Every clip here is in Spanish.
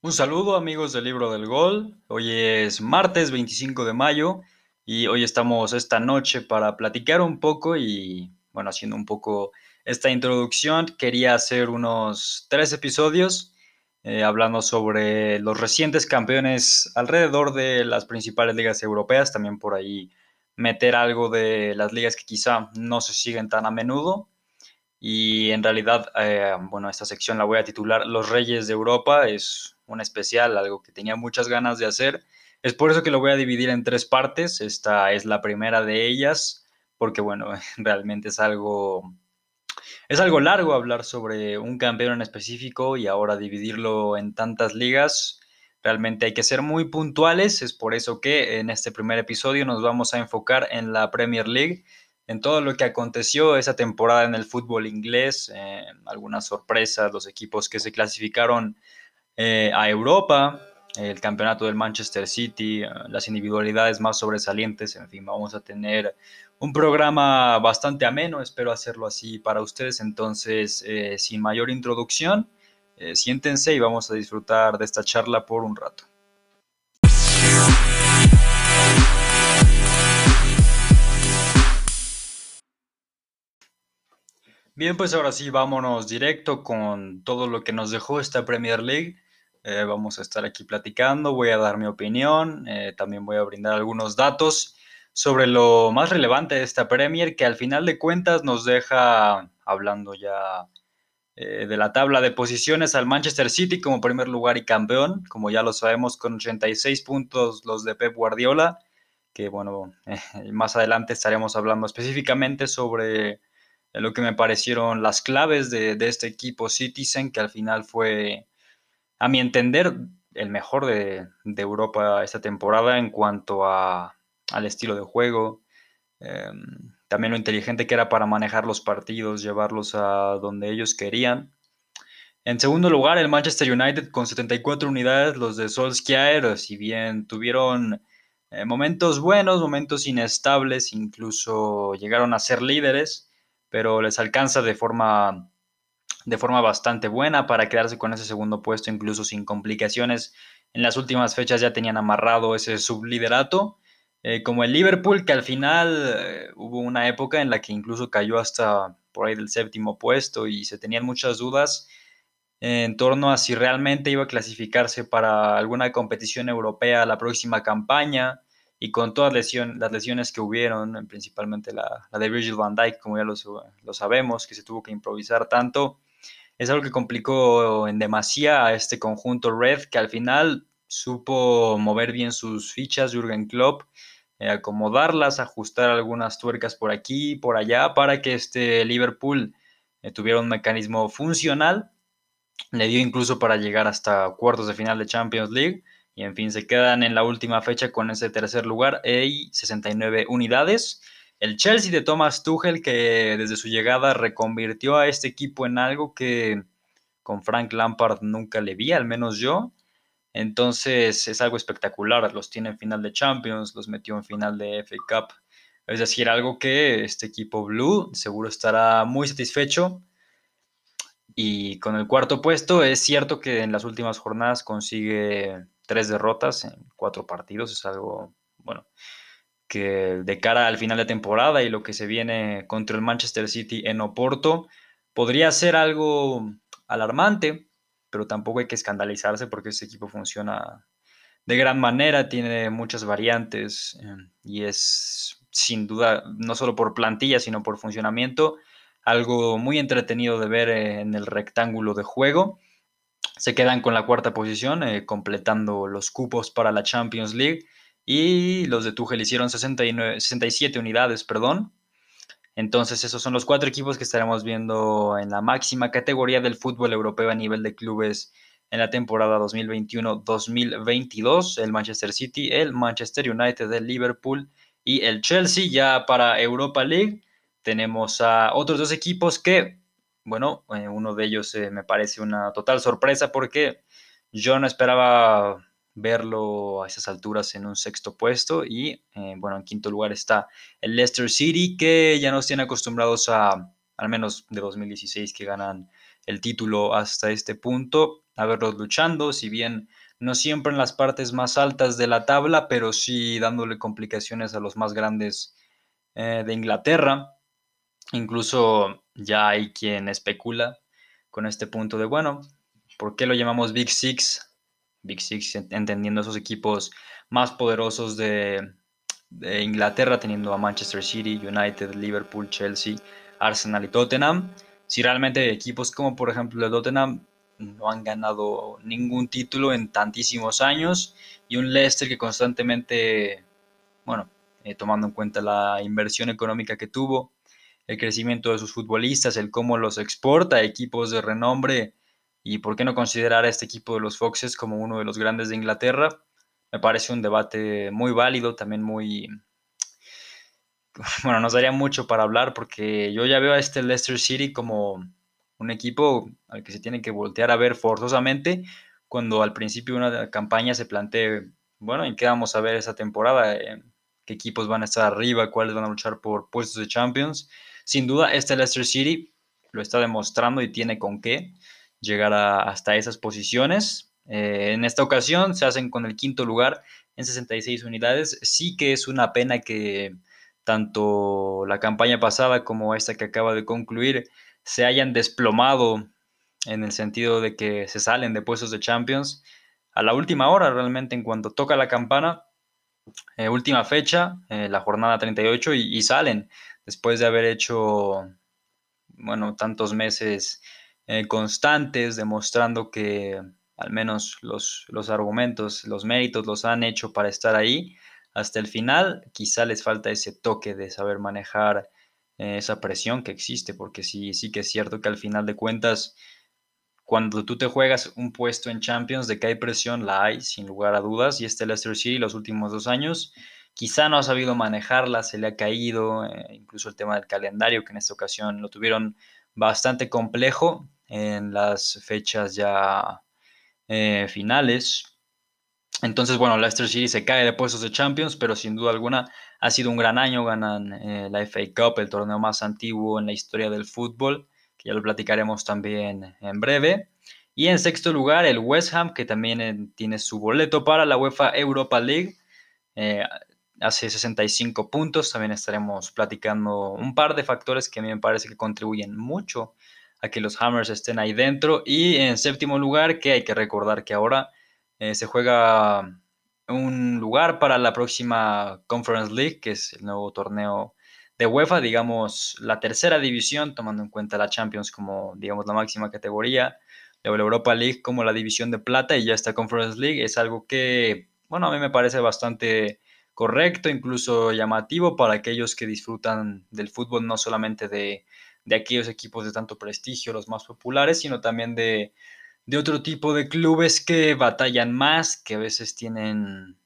Un saludo amigos del libro del gol. Hoy es martes 25 de mayo y hoy estamos esta noche para platicar un poco y bueno, haciendo un poco esta introducción, quería hacer unos tres episodios eh, hablando sobre los recientes campeones alrededor de las principales ligas europeas, también por ahí meter algo de las ligas que quizá no se siguen tan a menudo. Y en realidad, eh, bueno, esta sección la voy a titular Los Reyes de Europa. Es un especial, algo que tenía muchas ganas de hacer. Es por eso que lo voy a dividir en tres partes. Esta es la primera de ellas, porque bueno, realmente es algo es algo largo hablar sobre un campeón en específico y ahora dividirlo en tantas ligas. Realmente hay que ser muy puntuales, es por eso que en este primer episodio nos vamos a enfocar en la Premier League, en todo lo que aconteció esa temporada en el fútbol inglés, algunas sorpresas, los equipos que se clasificaron eh, a Europa, el campeonato del Manchester City, eh, las individualidades más sobresalientes, en fin, vamos a tener un programa bastante ameno, espero hacerlo así para ustedes, entonces eh, sin mayor introducción, eh, siéntense y vamos a disfrutar de esta charla por un rato. Bien, pues ahora sí, vámonos directo con todo lo que nos dejó esta Premier League. Eh, vamos a estar aquí platicando, voy a dar mi opinión, eh, también voy a brindar algunos datos sobre lo más relevante de esta Premier, que al final de cuentas nos deja, hablando ya eh, de la tabla de posiciones, al Manchester City como primer lugar y campeón, como ya lo sabemos, con 86 puntos los de Pep Guardiola, que bueno, más adelante estaremos hablando específicamente sobre lo que me parecieron las claves de, de este equipo Citizen, que al final fue a mi entender, el mejor de, Europa esta temporada en cuanto a, al estilo de juego. Em, también lo inteligente que era para manejar los partidos, llevarlos a donde ellos querían. En segundo lugar, el Manchester United con 74 unidades, los de Solskjaer, si bien tuvieron eh, momentos buenos, momentos inestables, incluso llegaron a ser líderes, pero les alcanza de forma de forma bastante buena para quedarse con ese segundo puesto, incluso sin complicaciones. En las últimas fechas ya tenían amarrado ese subliderato. Eh, como el Liverpool, que al final eh, hubo una época en la que incluso cayó hasta por ahí del séptimo puesto y se tenían muchas dudas en torno a si realmente iba a clasificarse para alguna competición europea la próxima campaña y con todas las lesiones que hubieron, principalmente la, de Virgil van Dijk, como ya lo, lo, sabemos, que se tuvo que improvisar tanto, es algo que complicó en demasía a este conjunto Red, que al final supo mover bien sus fichas Jürgen Klopp, eh, acomodarlas, ajustar algunas tuercas por aquí y por allá para que este Liverpool eh, tuviera un mecanismo funcional. Le dio incluso para llegar hasta cuartos de final de Champions League. Y en fin, se quedan en la última fecha con ese tercer lugar y 69 unidades. El Chelsea de Thomas Tuchel, que desde su llegada reconvirtió a este equipo en algo que con Frank Lampard nunca le vi, al menos yo. Entonces es algo espectacular. Los tiene en final de Champions, los metió en final de FA Cup. Es decir, algo que este equipo blue seguro estará muy satisfecho. Y con el cuarto puesto, es cierto que en las últimas jornadas consigue tres derrotas en cuatro partidos. Es algo, bueno, que de cara al final de temporada y lo que se viene contra el Manchester City en Oporto, podría ser algo alarmante, pero tampoco hay que escandalizarse porque ese equipo funciona de gran manera, tiene muchas variantes eh, y es sin duda, no solo por plantilla, sino por funcionamiento, algo muy entretenido de ver en el rectángulo de juego. Se quedan con la cuarta posición, eh, completando los cupos para la Champions League y los de Tuchel hicieron 69, 67 unidades, perdón. Entonces esos son los cuatro equipos que estaremos viendo en la máxima categoría del fútbol europeo a nivel de clubes en la temporada 2021-2022, el Manchester City, el Manchester United, el Liverpool y el Chelsea. Ya para Europa League tenemos a otros dos equipos que, bueno, eh, uno de ellos eh, me parece una total sorpresa porque yo no esperaba verlo a esas alturas en un sexto puesto. Y eh, bueno, en quinto lugar está el Leicester City, que ya nos tiene acostumbrados a, al menos de 2016, que ganan el título hasta este punto, a verlos luchando, si bien no siempre en las partes más altas de la tabla, pero sí dándole complicaciones a los más grandes eh, de Inglaterra. Incluso ya hay quien especula con este punto de, bueno, ¿por qué lo llamamos Big Six? Big Six, entendiendo esos equipos más poderosos de, Inglaterra, teniendo a Manchester City, United, Liverpool, Chelsea, Arsenal y Tottenham. Si realmente equipos como por ejemplo el Tottenham no han ganado ningún título en tantísimos años y un Leicester que constantemente, bueno, eh, tomando en cuenta la inversión económica que tuvo, el crecimiento de sus futbolistas, el cómo los exporta a equipos de renombre y por qué no considerar a este equipo de los Foxes como uno de los grandes de Inglaterra. Me parece un debate muy válido, también muy... Bueno, nos daría mucho para hablar porque yo ya veo a este Leicester City como un equipo al que se tiene que voltear a ver forzosamente cuando al principio de una campaña se plantee, bueno, ¿en qué vamos a ver esa temporada? Eh, ¿Qué equipos van a estar arriba? ¿Cuáles van a luchar por puestos de Champions? Sin duda, este Leicester City lo está demostrando y tiene con qué llegar hasta esas posiciones. Eh, en esta ocasión se hacen con el quinto lugar en 66 unidades. Sí que es una pena que tanto la campaña pasada como esta que acaba de concluir se hayan desplomado en el sentido de que se salen de puestos de Champions a la última hora, realmente en cuanto toca la campana, eh, última fecha, eh, la jornada 38, y, y, salen después de haber hecho, bueno, tantos meses eh, constantes, demostrando que al menos los, los, argumentos, los méritos los han hecho para estar ahí hasta el final. Quizá les falta ese toque de saber manejar eh, esa presión que existe, porque sí, sí que es cierto que al final de cuentas, cuando tú te juegas un puesto en Champions, de que hay presión, la hay, sin lugar a dudas, y este Leicester City los últimos dos años quizá no ha sabido manejarla, se le ha caído, eh, incluso el tema del calendario, que en esta ocasión lo tuvieron bastante complejo, en las fechas ya eh, finales. Entonces, bueno, Leicester City se cae de puestos de Champions, pero sin duda alguna ha sido un gran año. Ganan eh, la FA Cup, el torneo más antiguo en la historia del fútbol, que ya lo platicaremos también en breve. Y en sexto lugar, el West Ham, que también eh, tiene su boleto para la UEFA Europa League. hace 65 puntos. También estaremos platicando un par de factores que a mí me parece que contribuyen mucho a que los Hammers estén ahí dentro. Y en séptimo lugar, que hay que recordar que ahora eh, se juega un lugar para la próxima Conference League, que es el nuevo torneo de UEFA, digamos la tercera división, tomando en cuenta la Champions como, digamos, la máxima categoría, la Europa League como la división de plata y ya esta Conference League es algo que, bueno, a mí me parece bastante correcto, incluso llamativo para aquellos que disfrutan del fútbol, no solamente de de aquellos equipos de tanto prestigio, los más populares, sino también de, otro tipo de clubes que batallan más, que a veces tienen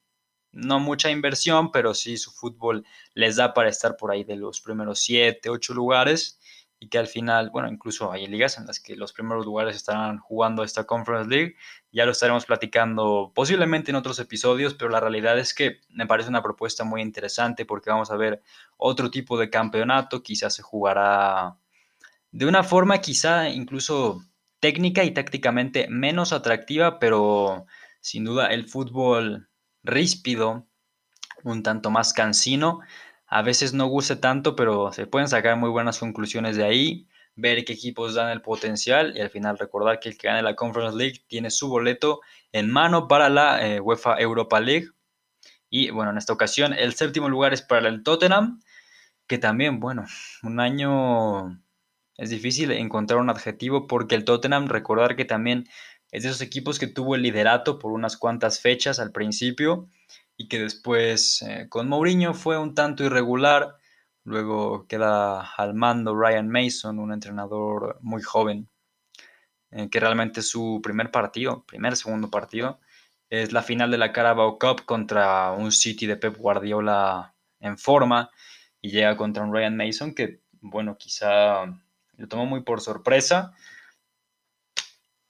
no mucha inversión, pero sí su fútbol les da para estar por ahí de los primeros siete, ocho lugares y que al final, bueno, incluso hay ligas en las que los primeros lugares estarán jugando esta Conference League. Ya lo estaremos platicando posiblemente en otros episodios, pero la realidad es que me parece una propuesta muy interesante porque vamos a ver otro tipo de campeonato, quizás se jugará de una forma quizá incluso técnica y tácticamente menos atractiva, pero sin duda el fútbol ríspido, un tanto más cansino, a veces no guste tanto, pero se pueden sacar muy buenas conclusiones de ahí, ver qué equipos dan el potencial y al final recordar que el que gane la Conference League tiene su boleto en mano para la eh, UEFA Europa League. Y bueno, en esta ocasión el séptimo lugar es para el Tottenham, que también, bueno, un año es difícil encontrar un adjetivo porque el Tottenham, recordar que también es de esos equipos que tuvo el liderato por unas cuantas fechas al principio y que después eh, con Mourinho fue un tanto irregular. Luego queda al mando Ryan Mason, un entrenador muy joven, eh, que realmente su primer partido, primer, segundo partido, es la final de la Carabao Cup contra un City de Pep Guardiola en forma y llega contra un Ryan Mason que, bueno, quizá lo tomó muy por sorpresa.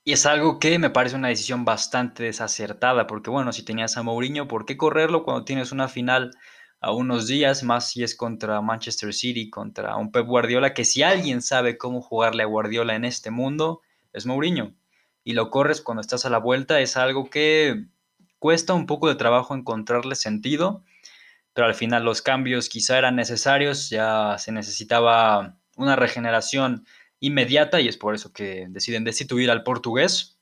Y es algo que me parece una decisión bastante desacertada, porque bueno, si tenías a Mourinho, ¿por qué correrlo cuando tienes una final a unos días, más si es contra Manchester City, contra un Pep Guardiola, que si alguien sabe cómo jugarle a Guardiola en este mundo, es Mourinho. Y lo corres cuando estás a la vuelta, es algo que cuesta un poco de trabajo encontrarle sentido, pero al final los cambios quizá eran necesarios, ya se necesitaba una regeneración inmediata y es por eso que deciden destituir al portugués.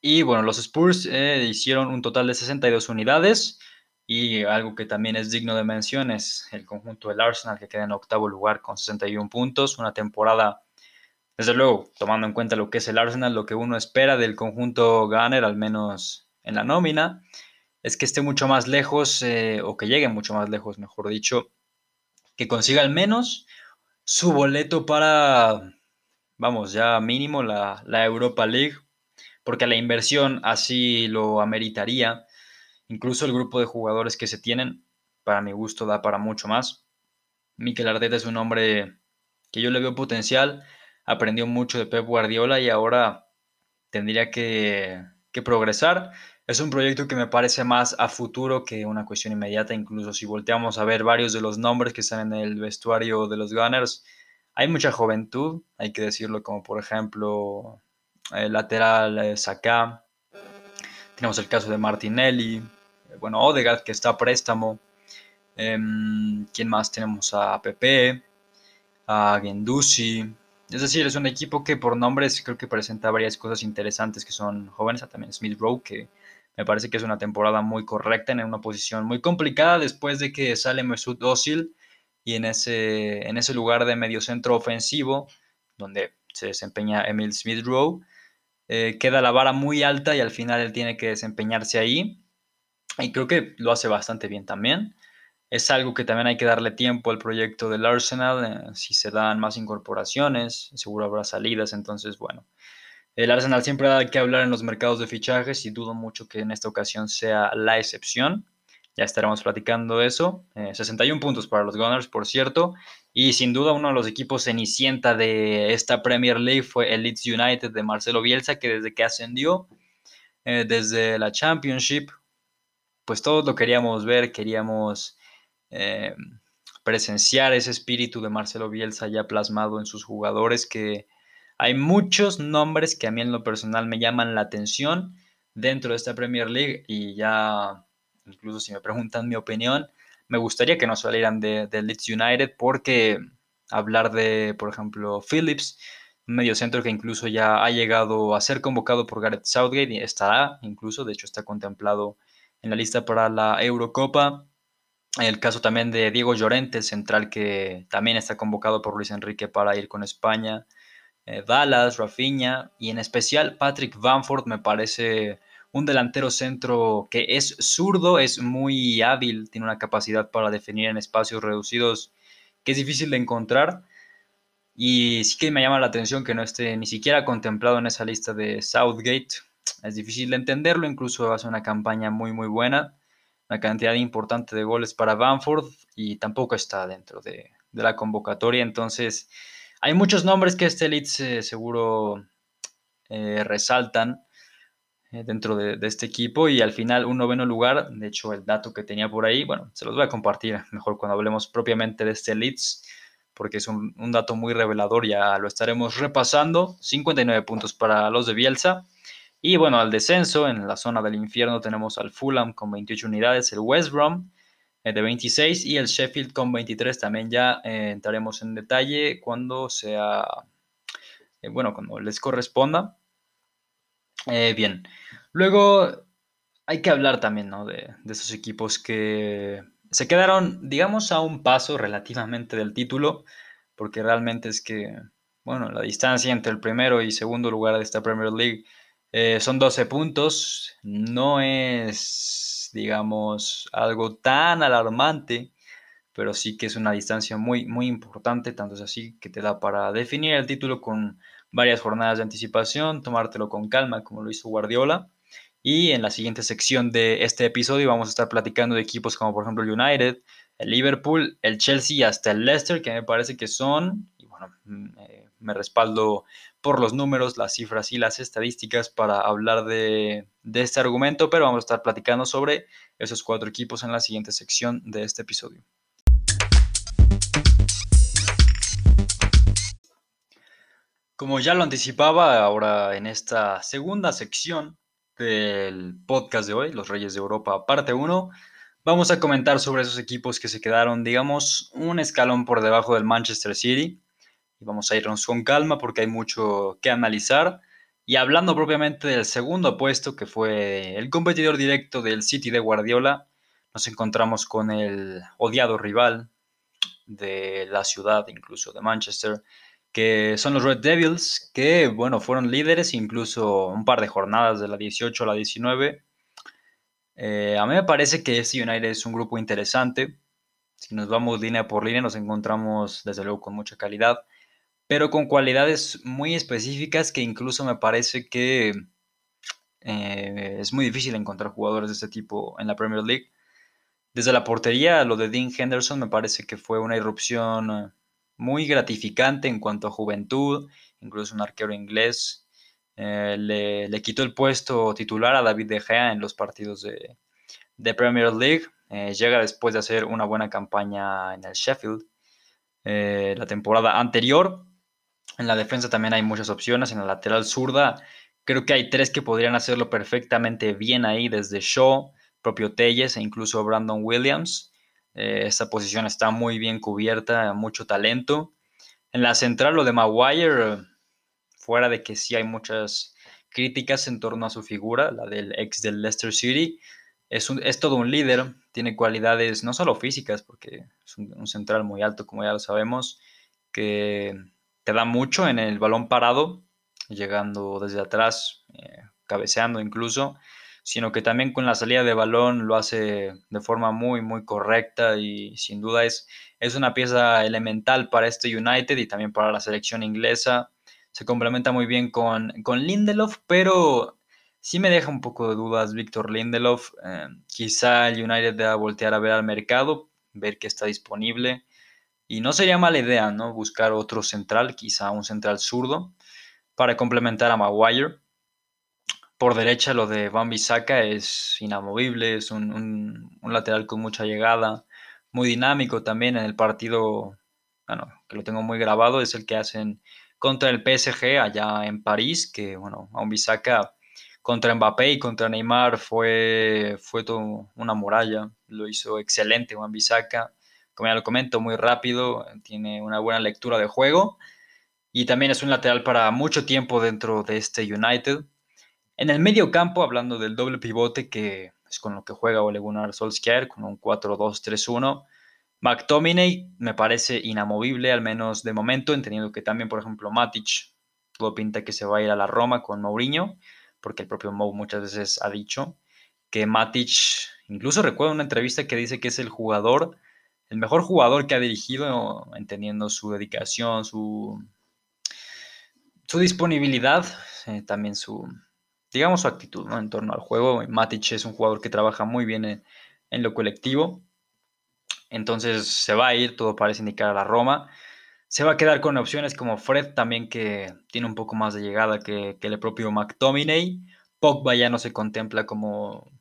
Y bueno, los Spurs eh, hicieron un total de 62 unidades y algo que también es digno de mención es el conjunto del Arsenal que queda en octavo lugar con 61 puntos, una temporada, desde luego, tomando en cuenta lo que es el Arsenal, lo que uno espera del conjunto Gunner, al menos en la nómina, es que esté mucho más lejos, eh, o que llegue mucho más lejos, mejor dicho, que consiga al menos su boleto para, vamos, ya mínimo la, Europa League, porque la inversión así lo ameritaría. Incluso el grupo de jugadores que se tienen, para mi gusto, da para mucho más. Mikel Arteta es un hombre que yo le veo potencial, aprendió mucho de Pep Guardiola y ahora tendría que, que progresar. Es un proyecto que me parece más a futuro que una cuestión inmediata, incluso si volteamos a ver varios de los nombres que están en el vestuario de los Gunners, hay mucha juventud, hay que decirlo, como por ejemplo el lateral Saka, tenemos el caso de Martinelli, bueno, Odegaard que está a préstamo, em, ¿quién más? Tenemos a Pepe, a Gendusi, es decir, es un equipo que por nombres creo que presenta varias cosas interesantes que son jóvenes, también Smith Rowe que me parece que es una temporada muy correcta en una posición muy complicada después de que sale Mesut Özil y en ese, en ese lugar de mediocentro ofensivo, donde se desempeña Emil Smith Rowe, eh, queda la vara muy alta y al final él tiene que desempeñarse ahí. Y creo que lo hace bastante bien también. Es algo que también hay que darle tiempo al proyecto del Arsenal. Eh, si se dan más incorporaciones, seguro habrá salidas. Entonces, bueno, el Arsenal siempre da que hablar en los mercados de fichajes y dudo mucho que en esta ocasión sea la excepción. Ya estaremos platicando eso. 61 eh, puntos para los Gunners, por cierto. Y sin duda uno de los equipos cenicienta de esta Premier League fue el Leeds United de Marcelo Bielsa, que desde que ascendió eh, desde la Championship, pues todos lo queríamos ver, queríamos eh, presenciar ese espíritu de Marcelo Bielsa ya plasmado en sus jugadores que hay muchos nombres que a mí en lo personal me llaman la atención dentro de esta Premier League y ya, incluso si me preguntan mi opinión, me gustaría que no salieran de, Leeds United porque hablar de, por ejemplo, Phillips, un medio centro que incluso ya ha llegado a ser convocado por Gareth Southgate y estará incluso, de hecho está contemplado en la lista para la Eurocopa. El caso también de Diego Llorente, central que también está convocado por Luis Enrique para ir con España. Eh, Dallas, Rafinha y en especial Patrick Bamford me parece un delantero centro que es zurdo, es muy hábil, tiene una capacidad para definir en espacios reducidos que es difícil de encontrar. Y sí que me llama la atención que no esté ni siquiera contemplado en esa lista de Southgate. Es difícil de entenderlo, incluso hace una campaña muy muy buena, una cantidad importante de goles para Bamford y tampoco está dentro de, de la convocatoria. Entonces, hay muchos nombres que este Leeds seguro eh, resaltan eh, dentro de, este equipo y al final un noveno lugar, de hecho el dato que tenía por ahí, bueno, se los voy a compartir mejor cuando hablemos propiamente de este Leeds porque es un, un dato muy revelador, ya lo estaremos repasando, 59 puntos para los de Bielsa. Y bueno, al descenso, en la zona del infierno tenemos al Fulham con 28 unidades, el West Brom de 26 y el Sheffield con 23 también ya eh, entraremos en detalle cuando sea, eh, bueno, cuando les corresponda. bien, luego hay que hablar también ¿no? de, de esos equipos que se quedaron, digamos, a un paso relativamente del título, porque realmente es que, bueno, la distancia entre el primero y segundo lugar de esta Premier League son 12 puntos, no es digamos, algo tan alarmante, pero sí que es una distancia muy, muy importante, tanto es así que te da para definir el título con varias jornadas de anticipación, tomártelo con calma, como lo hizo Guardiola. Y en la siguiente sección de este episodio vamos a estar platicando de equipos como por ejemplo el United, el Liverpool, el Chelsea y hasta el Leicester, que me parece que son, y bueno, mm, eh, me respaldo por los números, las cifras y las estadísticas para hablar de, este argumento, pero vamos a estar platicando sobre esos cuatro equipos en la siguiente sección de este episodio. Como ya lo anticipaba, ahora en esta segunda sección del podcast de hoy, Los Reyes de Europa, parte 1, vamos a comentar sobre esos equipos que se quedaron, digamos, un escalón por debajo del Manchester City. Y vamos a irnos con calma porque hay mucho que analizar. Y hablando propiamente del segundo puesto, que fue el competidor directo del City de Guardiola, nos encontramos con el odiado rival de la ciudad, incluso de Manchester, que son los Red Devils, que bueno, fueron líderes incluso un par de jornadas de la 18 a la 19. Eh, a mí me parece que este United es un grupo interesante. Si nos vamos línea por línea, nos encontramos desde luego con mucha calidad, pero con cualidades muy específicas que incluso me parece que eh, es muy difícil encontrar jugadores de este tipo en la Premier League. Desde la portería, lo de Dean Henderson me parece que fue una irrupción muy gratificante en cuanto a juventud, incluso un arquero inglés. Eh, le, quitó el puesto titular a David De Gea en los partidos de, Premier League. Eh, llega después de hacer una buena campaña en el Sheffield. La temporada anterior. En la defensa también hay muchas opciones. En la lateral zurda creo que hay tres que podrían hacerlo perfectamente bien ahí, desde Shaw, propio Telles e incluso Brandon Williams. Eh, esta posición está muy bien cubierta, mucho talento. En la central, lo de Maguire, fuera de que sí hay muchas críticas en torno a su figura, la del ex del Leicester City, es, es todo un líder, tiene cualidades no solo físicas, porque es un, central muy alto, como ya lo sabemos, que te da mucho en el balón parado, llegando desde atrás, eh, cabeceando incluso sino que también con la salida de balón lo hace de forma muy, muy correcta y sin duda es, es una pieza elemental para este United y también para la selección inglesa. Se complementa muy bien con, con Lindelof, pero sí me deja un poco de dudas Víctor Lindelof. Eh, quizá el United deba voltear a ver al mercado, ver que está disponible. Y no sería mala idea, ¿no? Buscar otro central, quizá un central zurdo, para complementar a Maguire. Por derecha lo de Van Bissaka es inamovible, es un, lateral con mucha llegada, muy dinámico también en el partido, bueno, que lo tengo muy grabado, es el que hacen contra el PSG allá en París, que bueno, Bissaka contra Mbappé y contra Neymar fue, fue todo una muralla, lo hizo excelente Juan Bissaka, como ya lo comento, muy rápido, tiene una buena lectura de juego y también es un lateral para mucho tiempo dentro de este United. En el medio campo, hablando del doble pivote, que es con lo que juega Ole Gunnar Solskjaer, con un 4-2-3-1, McTominay me parece inamovible, al menos de momento, entendiendo que también, por ejemplo, Matic todo pinta que se va a ir a la Roma con Mourinho, porque el propio Mou muchas veces ha dicho que Matic, incluso recuerdo una entrevista que dice que es el jugador, el mejor jugador que ha dirigido, entendiendo su dedicación, su, su disponibilidad, eh, también su, digamos, su actitud en torno al juego. Matic es un jugador que trabaja muy bien en, lo colectivo. Entonces se va a ir, todo parece indicar a la Roma. Se va a quedar con opciones como Fred también, que tiene un poco más de llegada que, el propio McTominay. Pogba ya no se contempla como,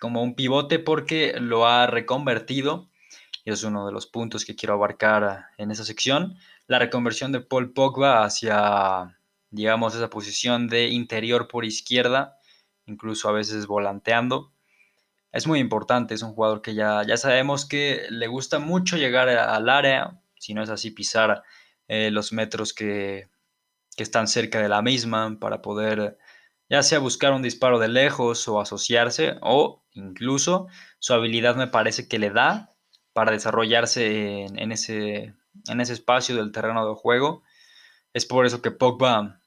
como un pivote porque lo ha reconvertido. Y es uno de los puntos que quiero abarcar en esa sección. La reconversión de Paul Pogba hacia digamos, esa posición de interior por izquierda, incluso a veces volanteando. Es muy importante, es un jugador que ya, ya sabemos que le gusta mucho llegar al área, si no es así, pisar eh, los metros que, que están cerca de la misma para poder ya sea buscar un disparo de lejos o asociarse, o incluso su habilidad me parece que le da para desarrollarse en, ese, en ese espacio del terreno de juego. Es por eso que Pogba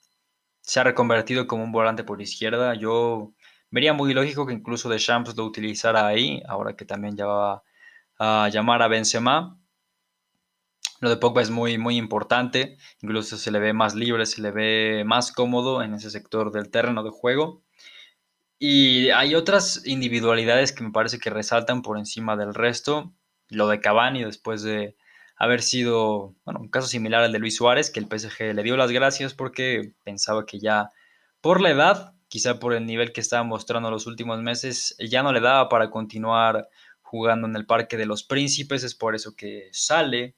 se ha reconvertido como un volante por izquierda. Yo vería muy lógico que incluso de Champs lo utilizara ahí, ahora que también ya va a llamar a Benzema. Lo de Pogba es muy, muy importante, incluso se le ve más libre, se le ve más cómodo en ese sector del terreno de juego. Y hay otras individualidades que me parece que resaltan por encima del resto. Lo de Cavani después de haber sido bueno, un caso similar al de Luis Suárez, que el PSG le dio las gracias porque pensaba que ya por la edad, quizá por el nivel que estaba mostrando los últimos meses, ya no le daba para continuar jugando en el Parque de los Príncipes, es por eso que sale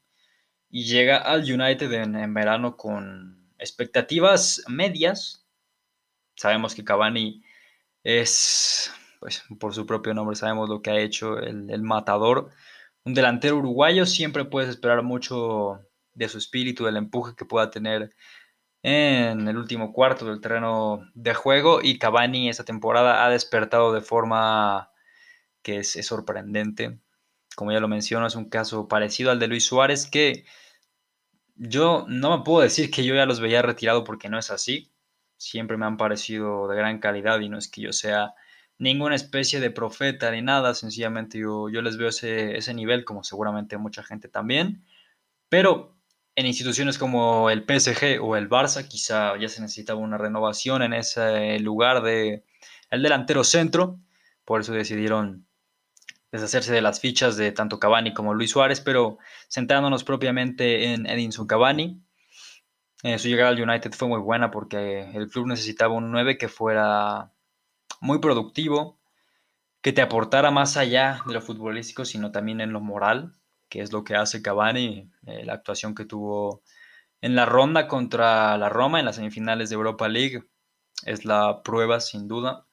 y llega al United en, verano con expectativas medias. Sabemos que Cavani es, pues por su propio nombre sabemos lo que ha hecho el, el matador un delantero uruguayo siempre puedes esperar mucho de su espíritu, del empuje que pueda tener en el último cuarto del terreno de juego y Cavani esta temporada ha despertado de forma que es, sorprendente. Como ya lo menciono, es un caso parecido al de Luis Suárez que yo no me puedo decir que yo ya los veía retirado porque no es así. Siempre me han parecido de gran calidad y no es que yo sea ninguna especie de profeta ni nada, sencillamente yo, yo les veo ese, ese nivel, como seguramente mucha gente también, pero en instituciones como el PSG o el Barça quizá ya se necesitaba una renovación en ese lugar de el delantero centro, por eso decidieron deshacerse de las fichas de tanto Cavani como Luis Suárez, pero centrándonos propiamente en Edinson Cavani, eh, su llegada al United fue muy buena porque el club necesitaba un 9 que fuera muy productivo, que te aportara más allá de lo futbolístico, sino también en lo moral, que es lo que hace Cavani, eh, la actuación que tuvo en la ronda contra la Roma en las semifinales de Europa League, es la prueba sin duda.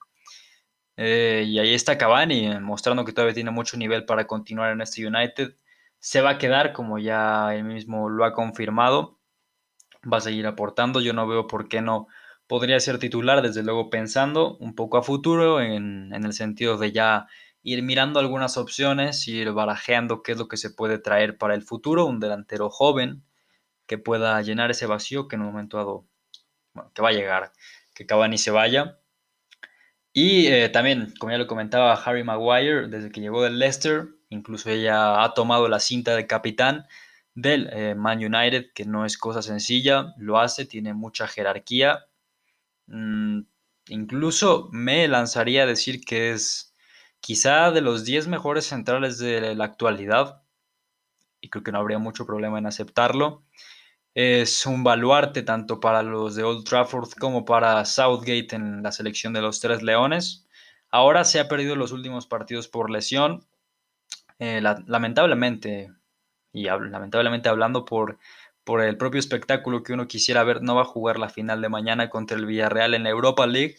Eh, y ahí está Cavani, mostrando que todavía tiene mucho nivel para continuar en este United. Se va a quedar, como ya él mismo lo ha confirmado. Va a seguir aportando. Yo no veo por qué no podría ser titular, desde luego pensando un poco a futuro, en, el sentido de ya ir mirando algunas opciones, ir barajeando qué es lo que se puede traer para el futuro, un delantero joven que pueda llenar ese vacío que en un momento dado, que va a llegar, que Cavani se vaya. Y eh, también, como ya lo comentaba, Harry Maguire, desde que llegó del Leicester, incluso ella ha tomado la cinta de capitán del eh, Man United, que no es cosa sencilla, lo hace, tiene mucha jerarquía, incluso me lanzaría a decir que es quizá de los 10 mejores centrales de la actualidad, y creo que no habría mucho problema en aceptarlo. Es un baluarte tanto para los de Old Trafford como para Southgate en la selección de los Tres Leones. Ahora se ha perdido los últimos partidos por lesión. Eh, lamentablemente, y lamentablemente hablando por por el propio espectáculo que uno quisiera ver, no va a jugar la final de mañana contra el Villarreal en la Europa League.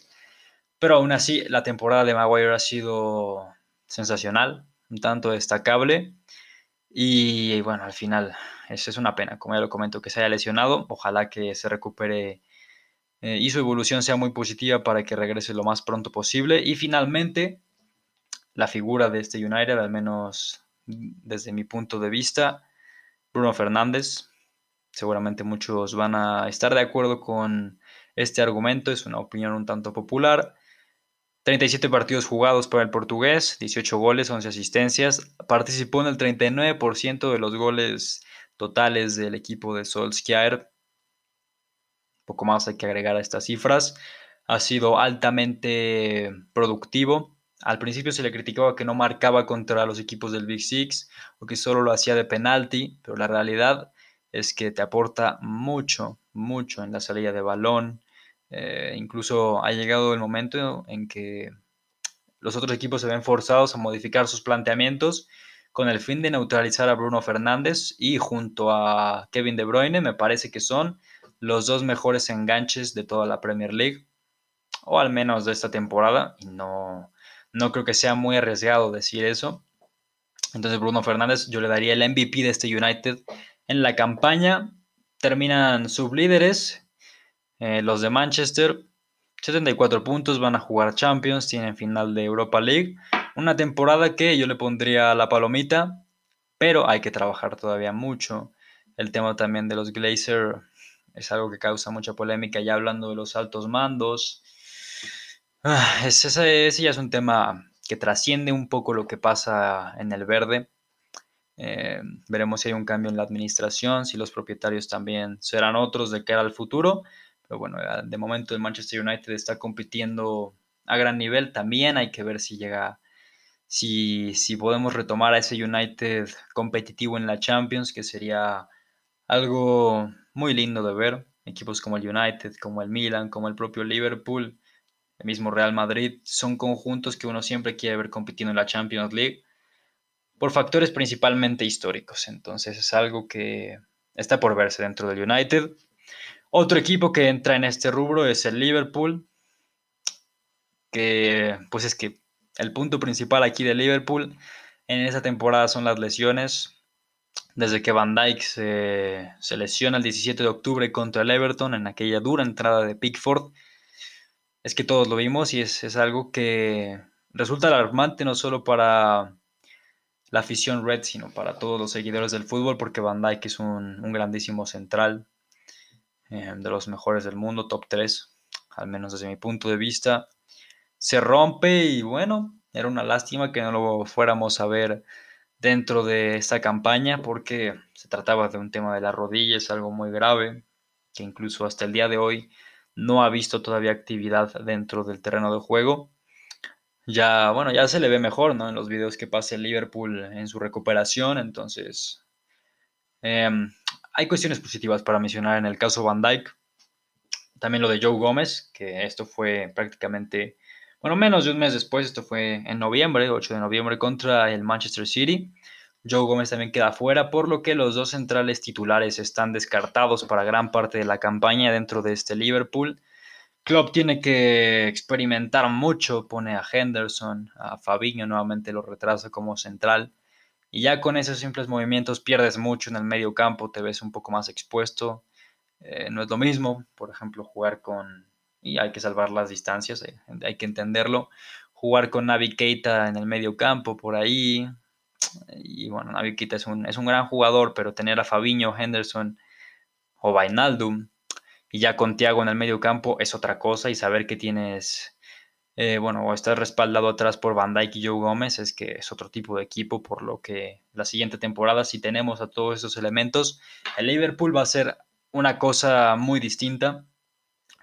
Pero aún así, la temporada de Maguire ha sido sensacional, un tanto destacable. Y, bueno, al final, eso es una pena, como ya lo comento, que se haya lesionado. Ojalá que se recupere eh, y su evolución sea muy positiva para que regrese lo más pronto posible. Y finalmente, la figura de este United, al menos desde mi punto de vista, Bruno Fernández, Seguramente muchos van a estar de acuerdo con este argumento, es una opinión un tanto popular. 37 partidos jugados para el portugués, 18 goles, 11 asistencias. Participó en el 39% de los goles totales del equipo de Solskjaer. Poco más hay que agregar a estas cifras. Ha sido altamente productivo. Al principio se le criticaba que no marcaba contra los equipos del Big Six o que solo lo hacía de penalti, pero la realidad es que te aporta mucho, mucho en la salida de balón. Eh, incluso ha llegado el momento en que los otros equipos se ven forzados a modificar sus planteamientos con el fin de neutralizar a Bruno Fernández y junto a Kevin De Bruyne me parece que son los dos mejores enganches de toda la Premier League o al menos de esta temporada no, no creo que sea muy arriesgado decir eso. Entonces Bruno Fernández yo le daría el MVP de este United en la campaña terminan sublíderes, eh, los de Manchester, 74 puntos, van a jugar Champions, tienen final de Europa League. Una temporada que yo le pondría la palomita, pero hay que trabajar todavía mucho. El tema también de los Glazer es algo que causa mucha polémica, ya hablando de los altos mandos. Ah, ese, ese ya es un tema que trasciende un poco lo que pasa en el verde. Eh, veremos si hay un cambio en la administración, si los propietarios también serán otros de cara al futuro. Pero bueno, eh, de momento el Manchester United está compitiendo a gran nivel. También hay que ver si llega, si, si podemos retomar a ese United competitivo en la Champions, que sería algo muy lindo de ver. Equipos como el United, como el Milan, como el propio Liverpool, el mismo Real Madrid, son conjuntos que uno siempre quiere ver compitiendo en la Champions League por factores principalmente históricos. Entonces es algo que está por verse dentro del United. Otro equipo que entra en este rubro es el Liverpool, que pues es que el punto principal aquí de Liverpool en esta temporada son las lesiones. Desde que Van Dijk se, se, lesiona el 17 de octubre contra el Everton en aquella dura entrada de Pickford, es que todos lo vimos y es, es algo que resulta alarmante no solo para la afición red, sino para todos los seguidores del fútbol, porque Van Dijk es un, grandísimo central, eh, de los mejores del mundo, top 3, al menos desde mi punto de vista. Se rompe y bueno, era una lástima que no lo fuéramos a ver dentro de esta campaña porque se trataba de un tema de las rodillas, algo muy grave, que incluso hasta el día de hoy no ha visto todavía actividad dentro del terreno de juego ya, bueno, ya se le ve mejor, ¿no? En los videos que pasa el Liverpool en su recuperación, entonces em, hay cuestiones positivas para mencionar en el caso Van Dyke. También lo de Joe Gómez, que esto fue prácticamente, bueno, menos de un mes después, esto fue en noviembre, 8 de noviembre, contra el Manchester City. Joe Gómez también queda fuera, por lo que los dos centrales titulares están descartados para gran parte de la campaña dentro de este Liverpool. Klopp tiene que experimentar mucho, pone a Henderson, a Fabinho nuevamente lo retrasa como central. Y ya con esos simples movimientos pierdes mucho en el medio campo, te ves un poco más expuesto. Eh, no es lo mismo, por ejemplo, jugar con... Y hay que salvar las distancias, eh, hay que entenderlo. Jugar con Navi Keita en el medio campo, por ahí. Y bueno, Navi Keita es un, es un gran jugador, pero tener a Fabinho, Henderson o Vainaldum y ya con Tiago en el medio campo es otra cosa y saber que tienes, eh, bueno, o estás respaldado atrás por Van Dijk y Joe Gómez es que es otro tipo de equipo, por lo que la siguiente temporada, si tenemos a todos esos elementos, el Liverpool va a ser una cosa muy distinta.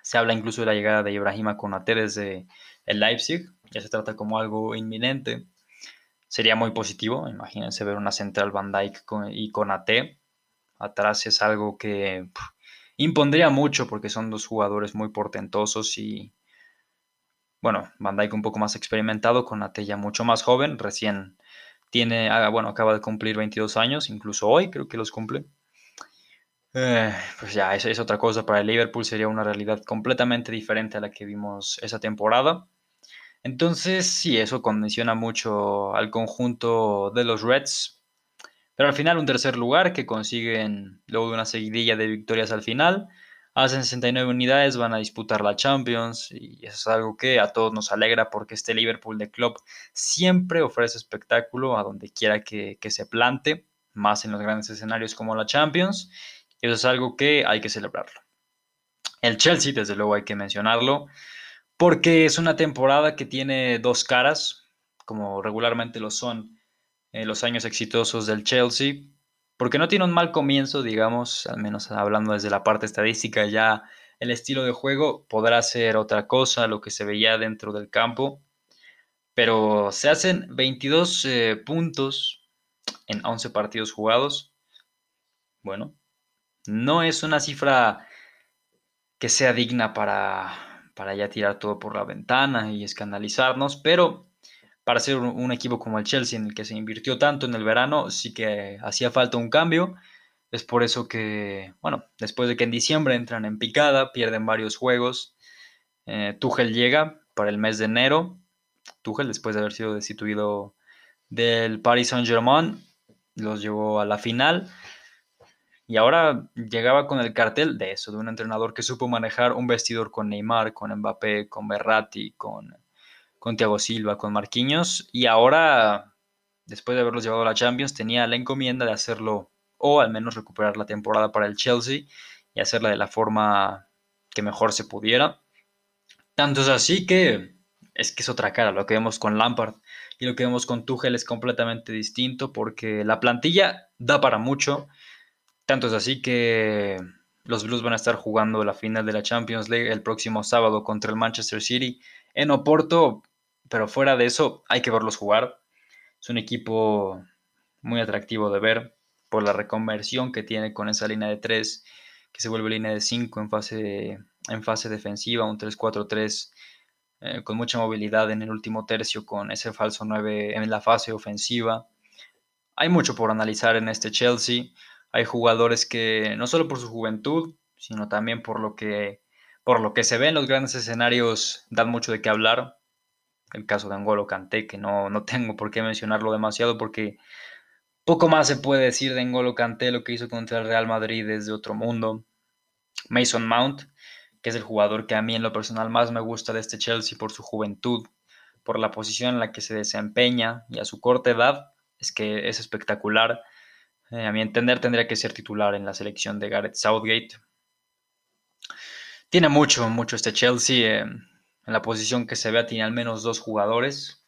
Se habla incluso de la llegada de Ibrahima Konate desde el Leipzig, ya se trata como algo inminente. Sería muy positivo, imagínense ver una central Van Dijk y Konate. Atrás es algo que impondría mucho porque son dos jugadores muy portentosos y bueno, Van Dijk un poco más experimentado, con Atella mucho más joven, recién tiene, ah, bueno, acaba de cumplir 22 años, incluso hoy creo que los cumple. Eh, pues ya, esa es otra cosa. Para el Liverpool sería una realidad completamente diferente a la que vimos esa temporada. Entonces, sí, eso condiciona mucho al conjunto de los Reds. Pero al final un tercer lugar que consiguen luego de una seguidilla de victorias al final. Hacen 69 unidades, van a disputar la Champions y eso es algo que a todos nos alegra porque este Liverpool de club siempre ofrece espectáculo a donde quiera que, se plante, más en los grandes escenarios como la Champions. Eso es algo que hay que celebrarlo. El Chelsea, desde luego hay que mencionarlo, porque es una temporada que tiene dos caras, como regularmente lo son eh, los años exitosos del Chelsea, porque no tiene un mal comienzo, digamos, al menos hablando desde la parte estadística, ya el estilo de juego podrá ser otra cosa, lo que se veía dentro del campo, pero se hacen 22 eh, puntos en 11 partidos jugados. Bueno, no es una cifra que sea digna para, para ya tirar todo por la ventana y escandalizarnos, pero para ser un, equipo como el Chelsea, en el que se invirtió tanto en el verano, sí que hacía falta un cambio. Es por eso que, bueno, después de que en diciembre entran en picada, pierden varios juegos, eh, Tuchel llega para el mes de enero. Tuchel, después de haber sido destituido del Paris Saint-Germain, los llevó a la final. Y ahora llegaba con el cartel de eso, de un entrenador que supo manejar un vestidor con Neymar, con Mbappé, con Berratti, con con Thiago Silva, con Marquinhos, y ahora, después de haberlos llevado a la Champions, tenía la encomienda de hacerlo, o al menos recuperar la temporada para el Chelsea y hacerla de la forma que mejor se pudiera. Tanto es así que es que es otra cara, lo que vemos con Lampard y lo que vemos con Tuchel es completamente distinto porque la plantilla da para mucho. Tanto es así que los Blues van a estar jugando la final de la Champions League el próximo sábado contra el Manchester City en Oporto pero fuera de eso, hay que verlos jugar. Es un equipo muy atractivo de ver por la reconversión que tiene con esa línea de 3, que se vuelve línea de 5 en fase, en fase defensiva, un 3-4-3 eh, con mucha movilidad en el último tercio, con ese falso 9 en la fase ofensiva. Hay mucho por analizar en este Chelsea. Hay jugadores que no solo por su juventud, sino también por lo que, por lo que se ve en los grandes escenarios, dan mucho de qué hablar. El caso de Angolo Kanté, que no, no tengo por qué mencionarlo demasiado porque poco más se puede decir de N'Golo Kanté, lo que hizo contra el Real Madrid desde otro mundo. Mason Mount, que es el jugador que a mí en lo personal más me gusta de este Chelsea por su juventud, por la posición en la que se desempeña y a su corta edad, es que es espectacular. Eh, a mi entender tendría que ser titular en la selección de Gareth Southgate. Tiene mucho, mucho este Chelsea. Eh, la posición que se vea tiene al menos dos jugadores,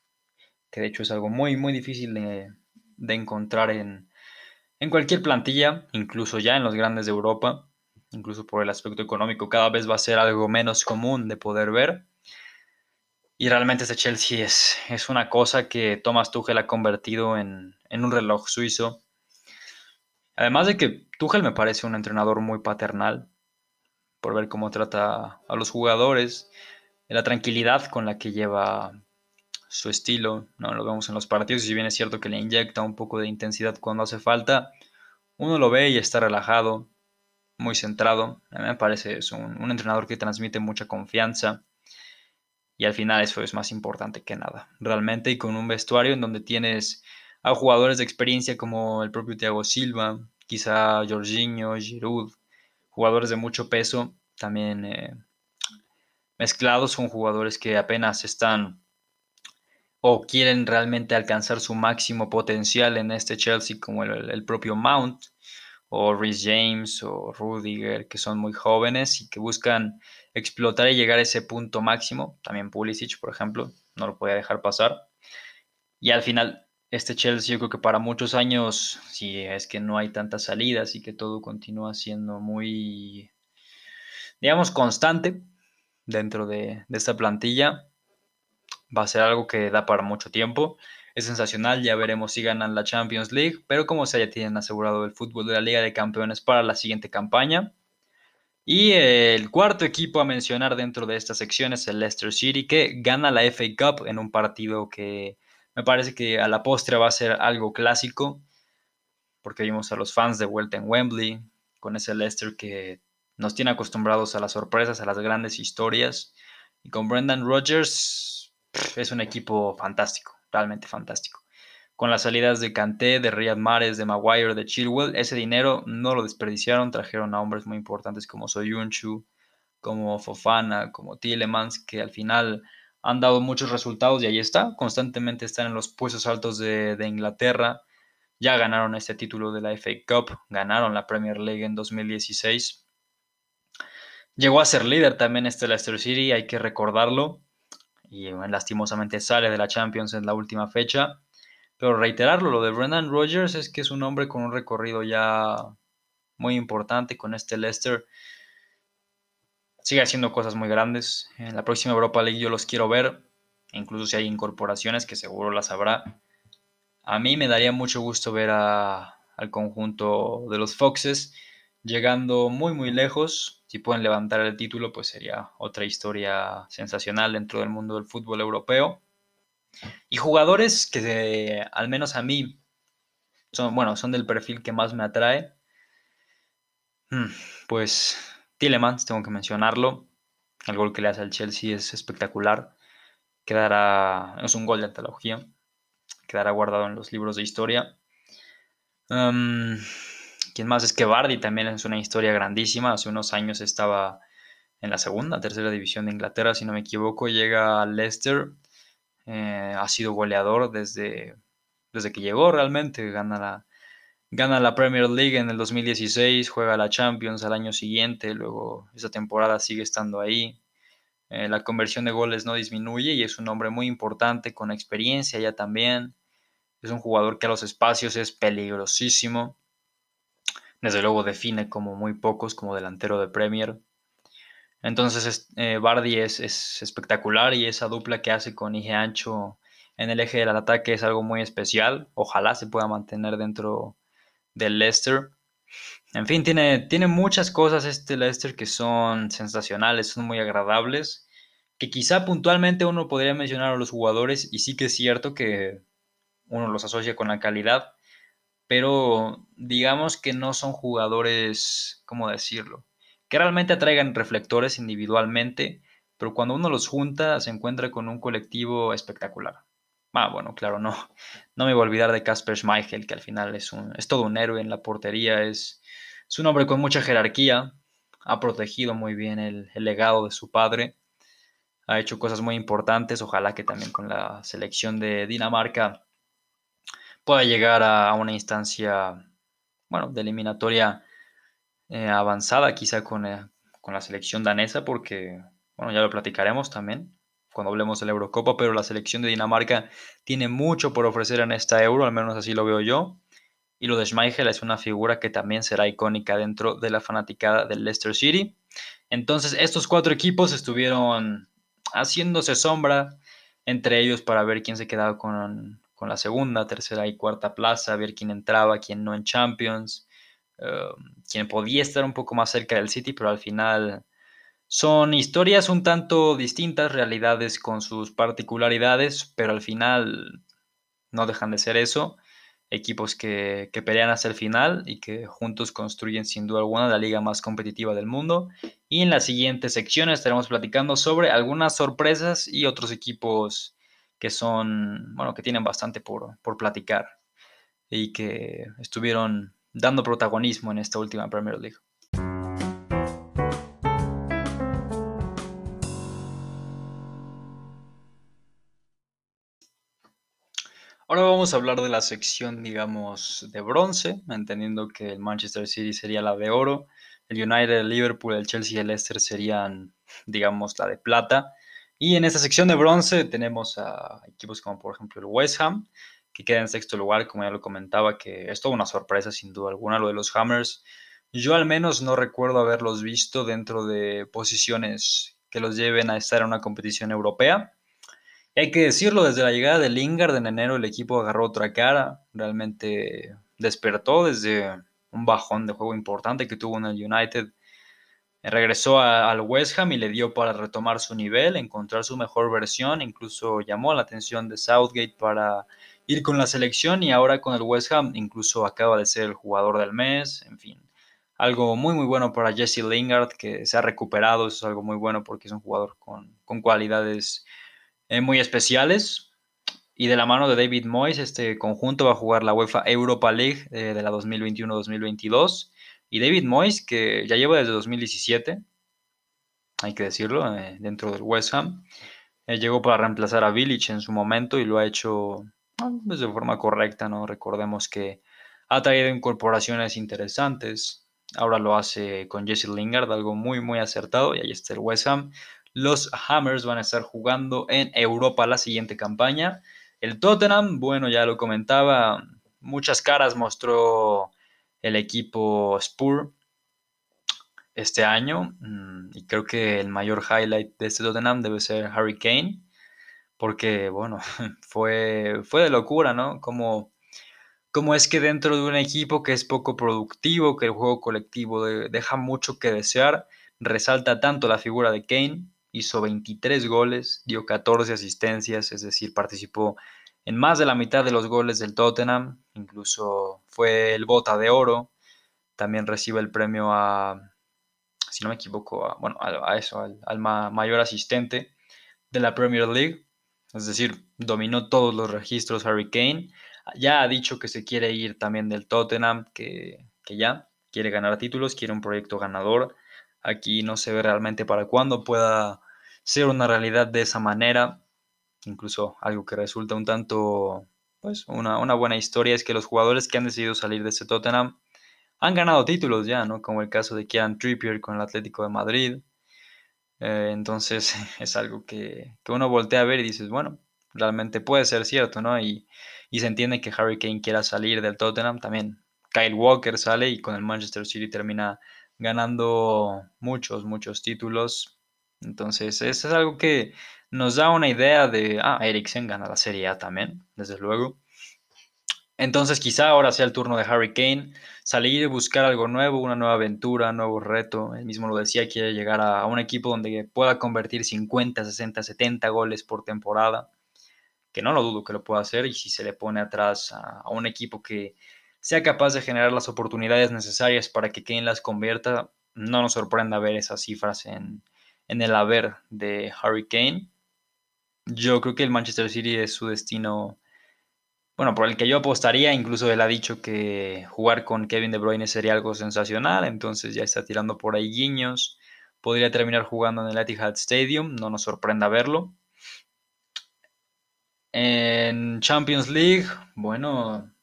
que de hecho es algo muy, muy difícil de, de encontrar en, en cualquier plantilla, incluso ya en los grandes de Europa, incluso por el aspecto económico, cada vez va a ser algo menos común de poder ver. Y realmente este Chelsea es, es una cosa que Thomas Tuchel ha convertido en, en, un reloj suizo. Además de que Tuchel me parece un entrenador muy paternal, por ver cómo trata a los jugadores, la tranquilidad con la que lleva su estilo, ¿no? Lo vemos en los partidos y si bien es cierto que le inyecta un poco de intensidad cuando hace falta, uno lo ve y está relajado, muy centrado. A mí me parece es un, entrenador que transmite mucha confianza y al final eso es más importante que nada, realmente, y con un vestuario en donde tienes a jugadores de experiencia como el propio Thiago Silva, quizá Jorginho, Giroud, jugadores de mucho peso, también eh, mezclados con jugadores que apenas están o quieren realmente alcanzar su máximo potencial en este Chelsea, como el, propio Mount, o Rhys James, o Rudiger, que son muy jóvenes y que buscan explotar y llegar a ese punto máximo. También Pulisic, por ejemplo, no lo podía dejar pasar. Y al final, este Chelsea, yo creo que para muchos años, si es que no hay tantas salidas y que todo continúa siendo muy, digamos, constante dentro de esta plantilla, va a ser algo que da para mucho tiempo. Es sensacional, ya veremos si ganan la Champions League, pero como sea, ya tienen asegurado el fútbol de la Liga de Campeones para la siguiente campaña. Y el cuarto equipo a mencionar dentro de esta sección es el Leicester City, que gana la FA Cup en un partido que me parece que a la postre va a ser algo clásico, porque vimos a los fans de vuelta en Wembley, con ese Leicester que nos tiene acostumbrados a las sorpresas, a las grandes historias. Y con Brendan Rodgers es un equipo fantástico, realmente fantástico. Con las salidas de Kanté, de Riyad Mahrez, de Maguire, de Chilwell, ese dinero no lo desperdiciaron, trajeron a hombres muy importantes como Soyunchu, como Fofana, como Tielemans, que al final han dado muchos resultados y ahí está, constantemente están en los puestos altos de Inglaterra. Ya ganaron este título de la FA Cup, ganaron la Premier League en 2016. Llegó a ser líder también este Leicester City, hay que recordarlo y lastimosamente sale de la Champions en la última fecha. Pero reiterarlo, lo de Brendan Rodgers es que es un hombre con un recorrido ya muy importante con este Leicester. Sigue haciendo cosas muy grandes. En la próxima Europa League yo los quiero ver, incluso si hay incorporaciones, que seguro las habrá. A mí me daría mucho gusto ver al conjunto de los Foxes llegando muy muy lejos si pueden levantar el título, pues sería otra historia sensacional dentro del mundo del fútbol europeo. Y jugadores que al menos a mí son, bueno, son del perfil que más me atrae. Hmm, pues Tillemans, tengo que mencionarlo. El gol que le hace al Chelsea es espectacular. Quedará, es un gol de antología. Quedará guardado en los libros de historia. ¿Quién más? Es que Bardi también es una historia grandísima. Hace unos años estaba en la segunda, tercera división de Inglaterra, si no me equivoco. Llega a Leicester. Eh, ha sido goleador desde, desde que llegó realmente. Gana la, gana la Premier League en el 2016, juega la Champions al año siguiente. Luego esa temporada sigue estando ahí. Eh, la conversión de goles no disminuye y es un hombre muy importante con experiencia ya también. Es un jugador que a los espacios es peligrosísimo desde luego define como muy pocos como delantero de Premier. Entonces eh, Bardi es, espectacular y esa dupla que hace con Ige Ancho en el eje del ataque es algo muy especial. Ojalá se pueda mantener dentro del Leicester. En fin, tiene, tiene muchas cosas este Leicester que son sensacionales, son muy agradables. Que quizá puntualmente uno podría mencionar a los jugadores, y sí que es cierto que uno los asocia con la calidad, pero digamos que no son jugadores, ¿cómo decirlo? Que realmente atraigan reflectores individualmente, pero cuando uno los junta se encuentra con un colectivo espectacular. Ah, bueno, claro, no, no me voy a olvidar de Casper Schmeichel, que al final es, un, es todo un héroe en la portería, es, es un hombre con mucha jerarquía, ha protegido muy bien el, legado de su padre, ha hecho cosas muy importantes, ojalá que también con la selección de Dinamarca pueda llegar a, una instancia, bueno, de eliminatoria eh, avanzada, quizá con, eh, con la selección danesa, porque, bueno, ya lo platicaremos también cuando hablemos de la Eurocopa, pero la selección de Dinamarca tiene mucho por ofrecer en esta Euro, al menos así lo veo yo. Y lo de Schmeichel es una figura que también será icónica dentro de la fanaticada del Leicester City. Entonces, estos cuatro equipos estuvieron haciéndose sombra entre ellos para ver quién se quedaba con, la segunda, tercera y cuarta plaza, ver quién entraba, quién no en Champions, eh, quién podía estar un poco más cerca del City, pero al final son historias un tanto distintas, realidades con sus particularidades, pero al final no dejan de ser eso. Equipos que, pelean hasta el final y que juntos construyen sin duda alguna la liga más competitiva del mundo. Y en la siguiente sección estaremos platicando sobre algunas sorpresas y otros equipos que son, bueno, que tienen bastante por, por platicar y que estuvieron dando protagonismo en esta última Premier League. Ahora vamos a hablar de la sección, digamos, de bronce, entendiendo que el Manchester City sería la de oro, el United, el Liverpool, el Chelsea y el Leicester serían, digamos, la de plata. Y en esta sección de bronce tenemos a equipos como por ejemplo el West Ham, que queda en sexto lugar, como ya lo comentaba, que es toda una sorpresa sin duda alguna lo de los Hammers. Yo al menos no recuerdo haberlos visto dentro de posiciones que los lleven a estar en una competición europea. Hay que decirlo, desde la llegada de Lingard en enero el equipo agarró otra cara, realmente despertó desde un bajón de juego importante que tuvo en el United. Regresó al West Ham y le dio para retomar su nivel, encontrar su mejor versión, incluso llamó la atención de Southgate para ir con la selección y ahora con el West Ham incluso acaba de ser el jugador del mes, en fin. Algo muy muy bueno para Jesse Lingard que se ha recuperado, eso es algo muy bueno porque es un jugador con, con cualidades eh, muy especiales. Y de la mano de David Moyes, este conjunto va a jugar la UEFA Europa League eh, de la 2021-2022. Y David Moyes, que ya lleva desde 2017, hay que decirlo, eh, dentro del West Ham, llegó para reemplazar a Village en su momento y lo ha hecho pues, de forma correcta, ¿no? Recordemos que ha traído incorporaciones interesantes. Ahora lo hace con Jesse Lingard, algo muy, muy acertado. Y ahí está el West Ham. Los Hammers van a estar jugando en Europa la siguiente campaña. El Tottenham, bueno, ya lo comentaba, muchas caras mostró el equipo Spur este año mm, y creo que el mayor highlight de este Tottenham debe ser Harry Kane porque bueno, fue, fue de locura, ¿no? Como, como es que dentro de un equipo que es poco productivo, que el juego colectivo deja mucho que desear, resalta tanto la figura de Kane hizo 23 goles, dio 14 asistencias, es decir, participó en más de la mitad de los goles del Tottenham, incluso fue el bota de oro, también recibe el premio a, si no me equivoco, bueno, a, eso, al, mayor asistente de la Premier League, es decir, dominó todos los registros Harry Kane, ya ha dicho que se quiere ir también del Tottenham, que, que ya quiere ganar títulos, quiere un proyecto ganador, Aquí no se ve realmente para cuándo pueda ser una realidad de esa manera. Incluso algo que resulta un tanto, pues, una, buena historia es que los jugadores que han decidido salir de ese Tottenham han ganado títulos ya, ¿no? Como el caso de Kieran Trippier con el Atlético de Madrid. Eh, entonces es algo que, uno voltea a ver y dices, bueno, realmente puede ser cierto, ¿no? Y, y se entiende que Harry Kane quiera salir del Tottenham también. Kyle Walker sale y con el Manchester City termina ganando muchos, muchos títulos. Entonces, eso es algo que nos da una idea de, ah, Eriksen gana la Serie A también, desde luego. Entonces, quizá ahora sea el turno de Harry Kane, salir y buscar algo nuevo, una nueva aventura, un nuevo reto. Él mismo lo decía, quiere llegar a un equipo donde pueda convertir 50, 60, 70 goles por temporada, que no lo dudo que lo pueda hacer, y si se le pone atrás a, un equipo que sea capaz de generar las oportunidades necesarias para que Kane las convierta, no nos sorprenda ver esas cifras en, en el haber de Harry Kane. Yo creo que el Manchester City es su destino bueno, por el que yo apostaría, incluso él ha dicho que jugar con Kevin De Bruyne sería algo sensacional, entonces ya está tirando por ahí guiños. Podría terminar jugando en el Etihad Stadium, no nos sorprenda verlo. En Champions League, bueno,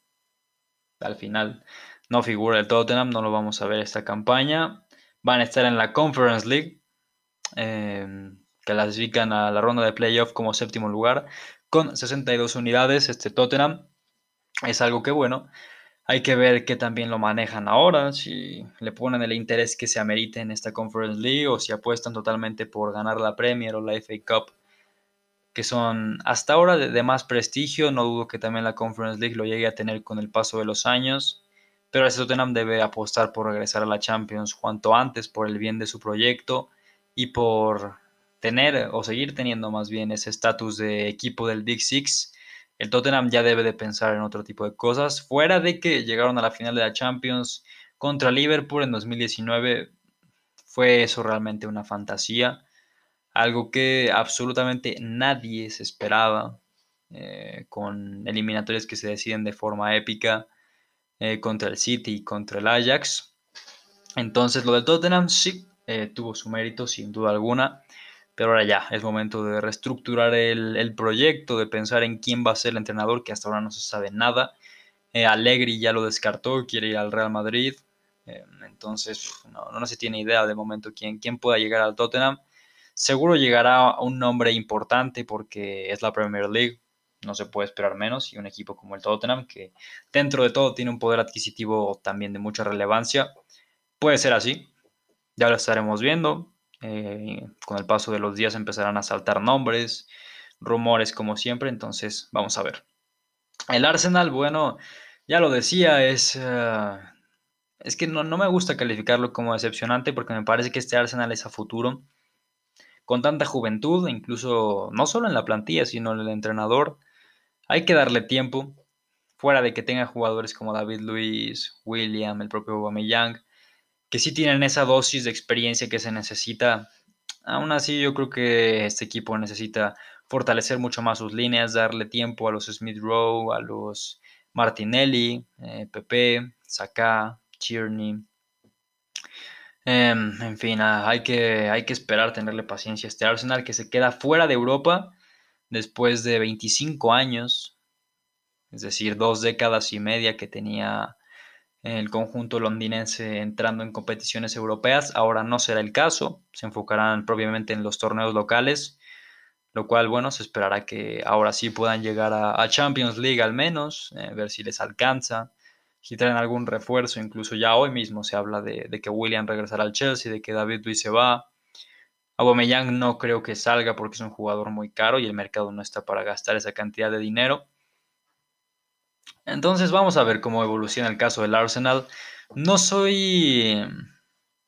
al final no figura el Tottenham, no lo vamos a ver esta campaña. Van a estar en la Conference League, eh, clasifican a la ronda de playoff como séptimo lugar con 62 unidades. Este Tottenham es algo que, bueno, hay que ver que también lo manejan ahora, si le ponen el interés que se amerite en esta Conference League o si apuestan totalmente por ganar la Premier o la FA Cup, que son hasta ahora de, más prestigio. No dudo que también la Conference League lo llegue a tener con el paso de los años. Pero este Tottenham debe apostar por regresar a la Champions cuanto antes por el bien de su proyecto y por tener o seguir teniendo más bien ese estatus de equipo del Big Six, el Tottenham ya debe de pensar en otro tipo de cosas. Fuera de que llegaron a la final de la Champions contra Liverpool en 2019, fue eso realmente una fantasía. Algo que absolutamente nadie se esperaba, eh, con eliminatorias que se deciden de forma épica eh, contra el City y contra el Ajax. Entonces lo del Tottenham sí eh, tuvo su mérito, sin duda alguna. Pero ahora ya, es momento de reestructurar el, proyecto, de pensar en quién va a ser el entrenador, que hasta ahora no se sabe nada. Eh, ya lo descartó, quiere ir al Real Madrid. Eh, entonces, no, no, se tiene idea de momento quién, quién pueda llegar al Tottenham. Seguro llegará un nombre importante porque es la Premier League, no se puede esperar menos, y un equipo como el Tottenham, que dentro de todo tiene un poder adquisitivo también de mucha relevancia, puede ser así, ya lo estaremos viendo. Eh, con el paso de los días empezarán a saltar nombres, rumores como siempre, entonces vamos a ver. El Arsenal, bueno, ya lo decía, es... Eh, es que no, no, me gusta calificarlo como decepcionante porque me parece que este Arsenal es a futuro. Con tanta juventud, incluso no solo en la plantilla, sino en el entrenador, hay que darle tiempo. Fuera de que tenga jugadores como David Luis, William, el propio Aubameyang, que sí tienen esa dosis de experiencia que se necesita. Aún así, yo creo que este equipo necesita fortalecer mucho más sus líneas, darle tiempo a los Smith Rowe, a los Martinelli, eh, Pepe, Saka, Tierney. Em, en fin, ah, hay, que, hay que esperar tenerle paciencia a este Arsenal que se queda fuera de Europa después de 25 años, es decir, dos décadas y media que tenía el conjunto londinense entrando en competiciones europeas. Ahora no será el caso, se enfocarán propiamente en los torneos locales, lo cual, bueno, se esperará que ahora sí puedan llegar a, Champions League al menos, eh, ver si les alcanza, si traen algún refuerzo, incluso ya hoy mismo se habla de, de que William regresará al Chelsea, de que David Luiz se va. Aubameyang no creo que salga porque es un jugador muy caro y el mercado no está para gastar esa cantidad de dinero. Entonces vamos a ver cómo evoluciona el caso del Arsenal. No soy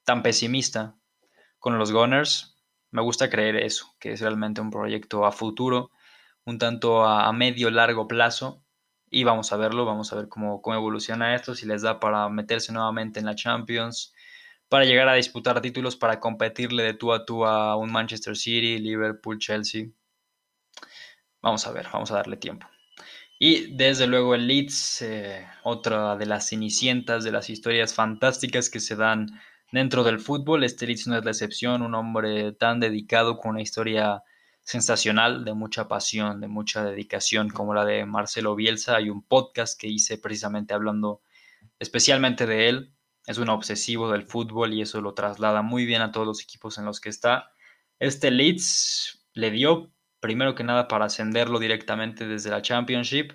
tan pesimista con los Gunners. Me gusta creer eso, que es realmente un proyecto a futuro, un tanto a, medio largo plazo. Y vamos a verlo, vamos a ver cómo, cómo evoluciona esto, si les da para meterse nuevamente en la Champions, para llegar a disputar títulos, para competirle de tú a tú a un Manchester City, Liverpool, Chelsea. Vamos a ver, vamos a darle tiempo. Y desde luego el Leeds, eh, otra de las cenicientas de las historias fantásticas que se dan dentro del fútbol. Este Leeds no es la excepción, un hombre tan dedicado con una historia sensacional, de mucha pasión, de mucha dedicación, como la de Marcelo Bielsa. Hay un podcast que hice precisamente hablando especialmente de él. Es un obsesivo del fútbol y eso lo traslada muy bien a todos los equipos en los que está. Este Leeds le dio primero que nada para ascenderlo directamente desde la Championship.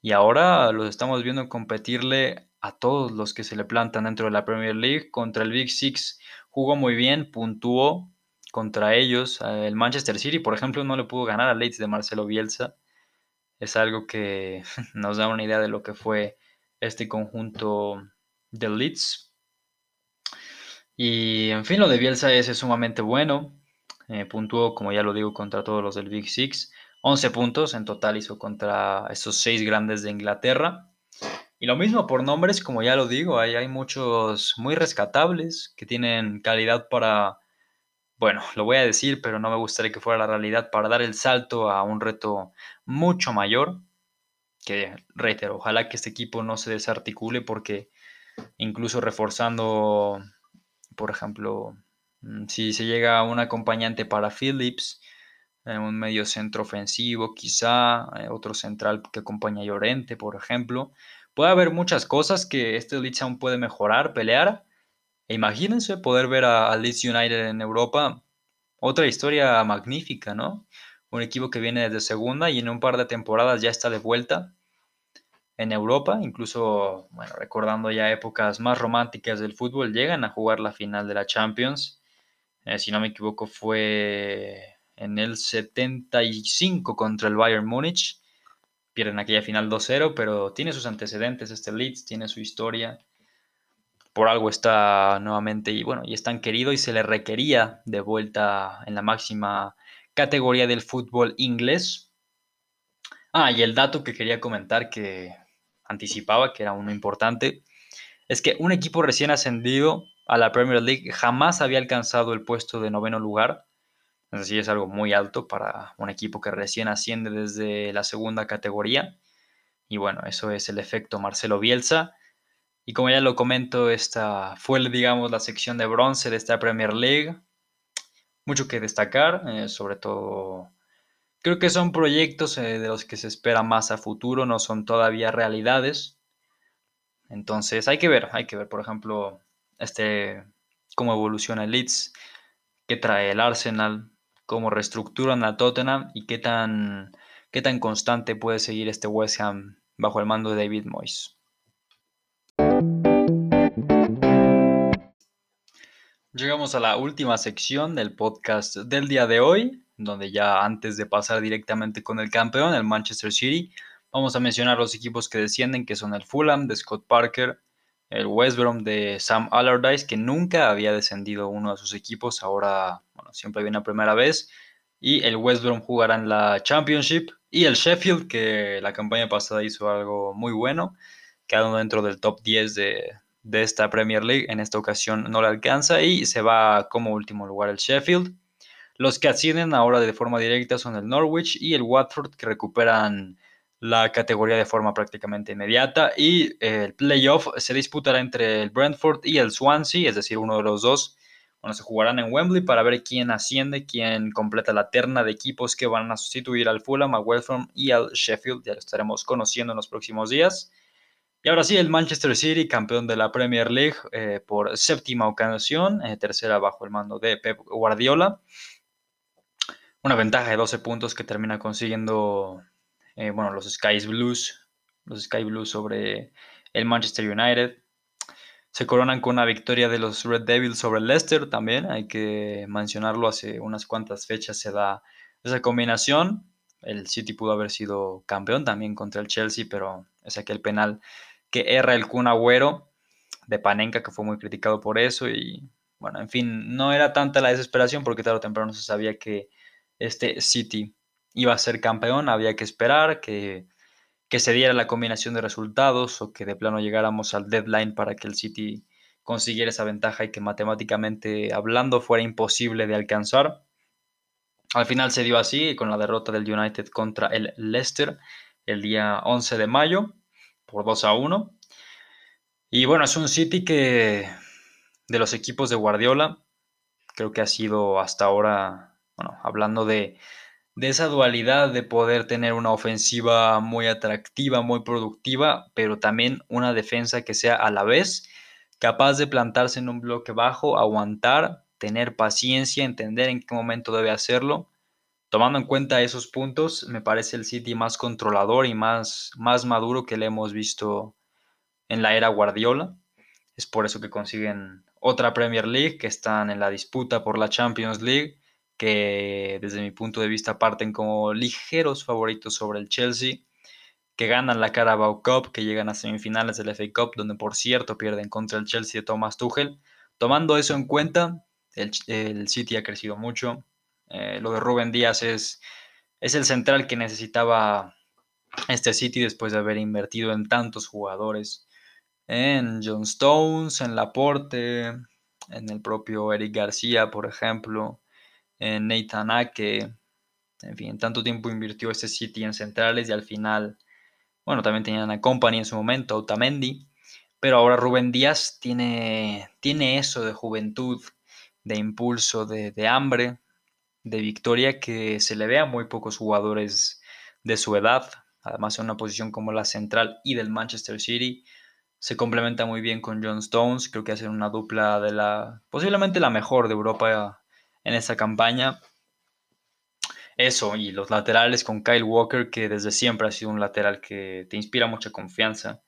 Y ahora los estamos viendo competirle a todos los que se le plantan dentro de la Premier League. Contra el Big Six jugó muy bien, puntuó, contra ellos. El Manchester City, por ejemplo, no le pudo ganar a Leeds de Marcelo Bielsa. Es algo que nos da una idea de lo que fue este conjunto de Leeds. Y en fin, lo de Bielsa es, sumamente bueno. Eh, puntuó, como ya lo digo, contra todos los del Big Six. 11 puntos en total hizo contra esos seis grandes de Inglaterra. Y lo mismo por nombres, como ya lo digo, hay, hay muchos muy rescatables que tienen calidad para, bueno, lo voy a decir, pero no me gustaría que fuera la realidad, para dar el salto a un reto mucho mayor. Que, reitero, ojalá que este equipo no se desarticule porque incluso reforzando, por ejemplo, si se llega a un acompañante para Phillips, en un medio centro ofensivo, quizá eh, otro central que acompaña a Llorente, por ejemplo. Puede haber muchas cosas que este Leeds aún puede mejorar, pelear. E imagínense poder ver a, Leeds United en Europa. Otra historia magnífica, ¿no? Un equipo que viene desde segunda y en un par de temporadas ya está de vuelta en Europa, incluso, bueno, recordando ya épocas más románticas del fútbol, llegan a jugar la final de la Champions. Eh, si no me equivoco, fue en el 75 contra el Bayern Múnich. Pierden aquella final 2-0, pero tiene sus antecedentes este Leeds, tiene su historia. Por algo está nuevamente y bueno, y es tan querido y se le requería de vuelta en la máxima categoría del fútbol inglés. Ah, y el dato que quería comentar que anticipaba, que era uno importante, es que un equipo recién ascendido a la Premier League jamás había alcanzado el puesto de noveno lugar así es algo muy alto para un equipo que recién asciende desde la segunda categoría. Y bueno, eso es el efecto Marcelo Bielsa. Y como ya lo comento, esta fue, digamos, la sección de bronce de esta Premier League. Mucho que destacar, eh, sobre todo creo que son proyectos eh, de los que se espera más a futuro, no son todavía realidades. Entonces hay que ver, hay que ver, por ejemplo, este, cómo evoluciona el Leeds, qué trae el Arsenal, cómo reestructuran a Tottenham y qué tan, qué tan constante puede seguir este West Ham bajo el mando de David Moyes. Llegamos a la última sección del podcast del día de hoy, donde ya antes de pasar directamente con el campeón, el Manchester City, vamos a mencionar los equipos que descienden, que son el Fulham de Scott Parker, el West Brom de Sam Allardyce, que nunca había descendido uno de sus equipos, ahora bueno, siempre viene a primera vez, y el West Brom jugará en la Championship, y el Sheffield, que la campaña pasada hizo algo muy bueno, quedando dentro del top 10 de, de esta Premier League, en esta ocasión no le alcanza y se va como último lugar el Sheffield. Los que ascienden ahora de forma directa son el Norwich y el Watford, que recuperan la categoría de forma prácticamente inmediata y el playoff se disputará entre el Brentford y el Swansea, es decir, uno de los dos. Bueno, se jugarán en Wembley para ver quién asciende, quién completa la terna de equipos que van a sustituir al Fulham, a West y al Sheffield. Ya lo estaremos conociendo en los próximos días. Y ahora sí, el Manchester City, campeón de la Premier League eh, por séptima ocasión, eh, tercera bajo el mando de Pep Guardiola. Una ventaja de 12 puntos que termina consiguiendo eh, bueno, los Sky Blues, los Sky Blues sobre el Manchester United. Se coronan con una victoria de los Red Devils sobre Leicester también, hay que mencionarlo, hace unas cuantas fechas se da esa combinación. El City pudo haber sido campeón también contra el Chelsea, pero es aquel penal que erra el Kun Agüero de Panenka, que fue muy criticado por eso. Y bueno, en fin, no era tanta la desesperación porque tarde o temprano se sabía que este City iba a ser campeón, había que esperar que, se diera la combinación de resultados o que de plano llegáramos al deadline para que el City consiguiera esa ventaja y que matemáticamente hablando fuera imposible de alcanzar. Al final se dio así con la derrota del United contra el Leicester el día 11 de mayo por 2 a 1. Y bueno, es un City que de los equipos de Guardiola creo que ha sido hasta ahora, bueno, hablando de, de esa dualidad de poder tener una ofensiva muy atractiva, muy productiva, pero también una defensa que sea a la vez capaz de plantarse en un bloque bajo, aguantar, tener paciencia, entender en qué momento debe hacerlo. Tomando en cuenta esos puntos, me parece el City más controlador y más, más maduro que le hemos visto en la era Guardiola. Es por eso que consiguen otra Premier League, que están en la disputa por la Champions League que desde mi punto de vista parten como ligeros favoritos sobre el Chelsea, que ganan la Carabao Cup, que llegan a semifinales del FA Cup, donde por cierto pierden contra el Chelsea de Thomas Tuchel. Tomando eso en cuenta, el, City ha crecido mucho. Eh, lo de Rubén Díaz es, es el central que necesitaba este City después de haber invertido en tantos jugadores. En John Stones, en Laporte, en el propio Eric García, por ejemplo, Nathan Ake. En fin, tanto tiempo invirtió este City en centrales y al final, bueno, también tenían a Company en su momento, Otamendi. Pero ahora Rubén Díaz tiene, tiene eso de juventud, de impulso, de, hambre, de victoria que se le ve a muy pocos jugadores de su edad. Además, en una posición como la central y del Manchester City, se complementa muy bien con John Stones. Creo que hacen una dupla de la posiblemente la mejor de Europa en esta campaña. Eso, y los laterales con Kyle Walker, que desde siempre ha sido un lateral que te inspira mucha confianza,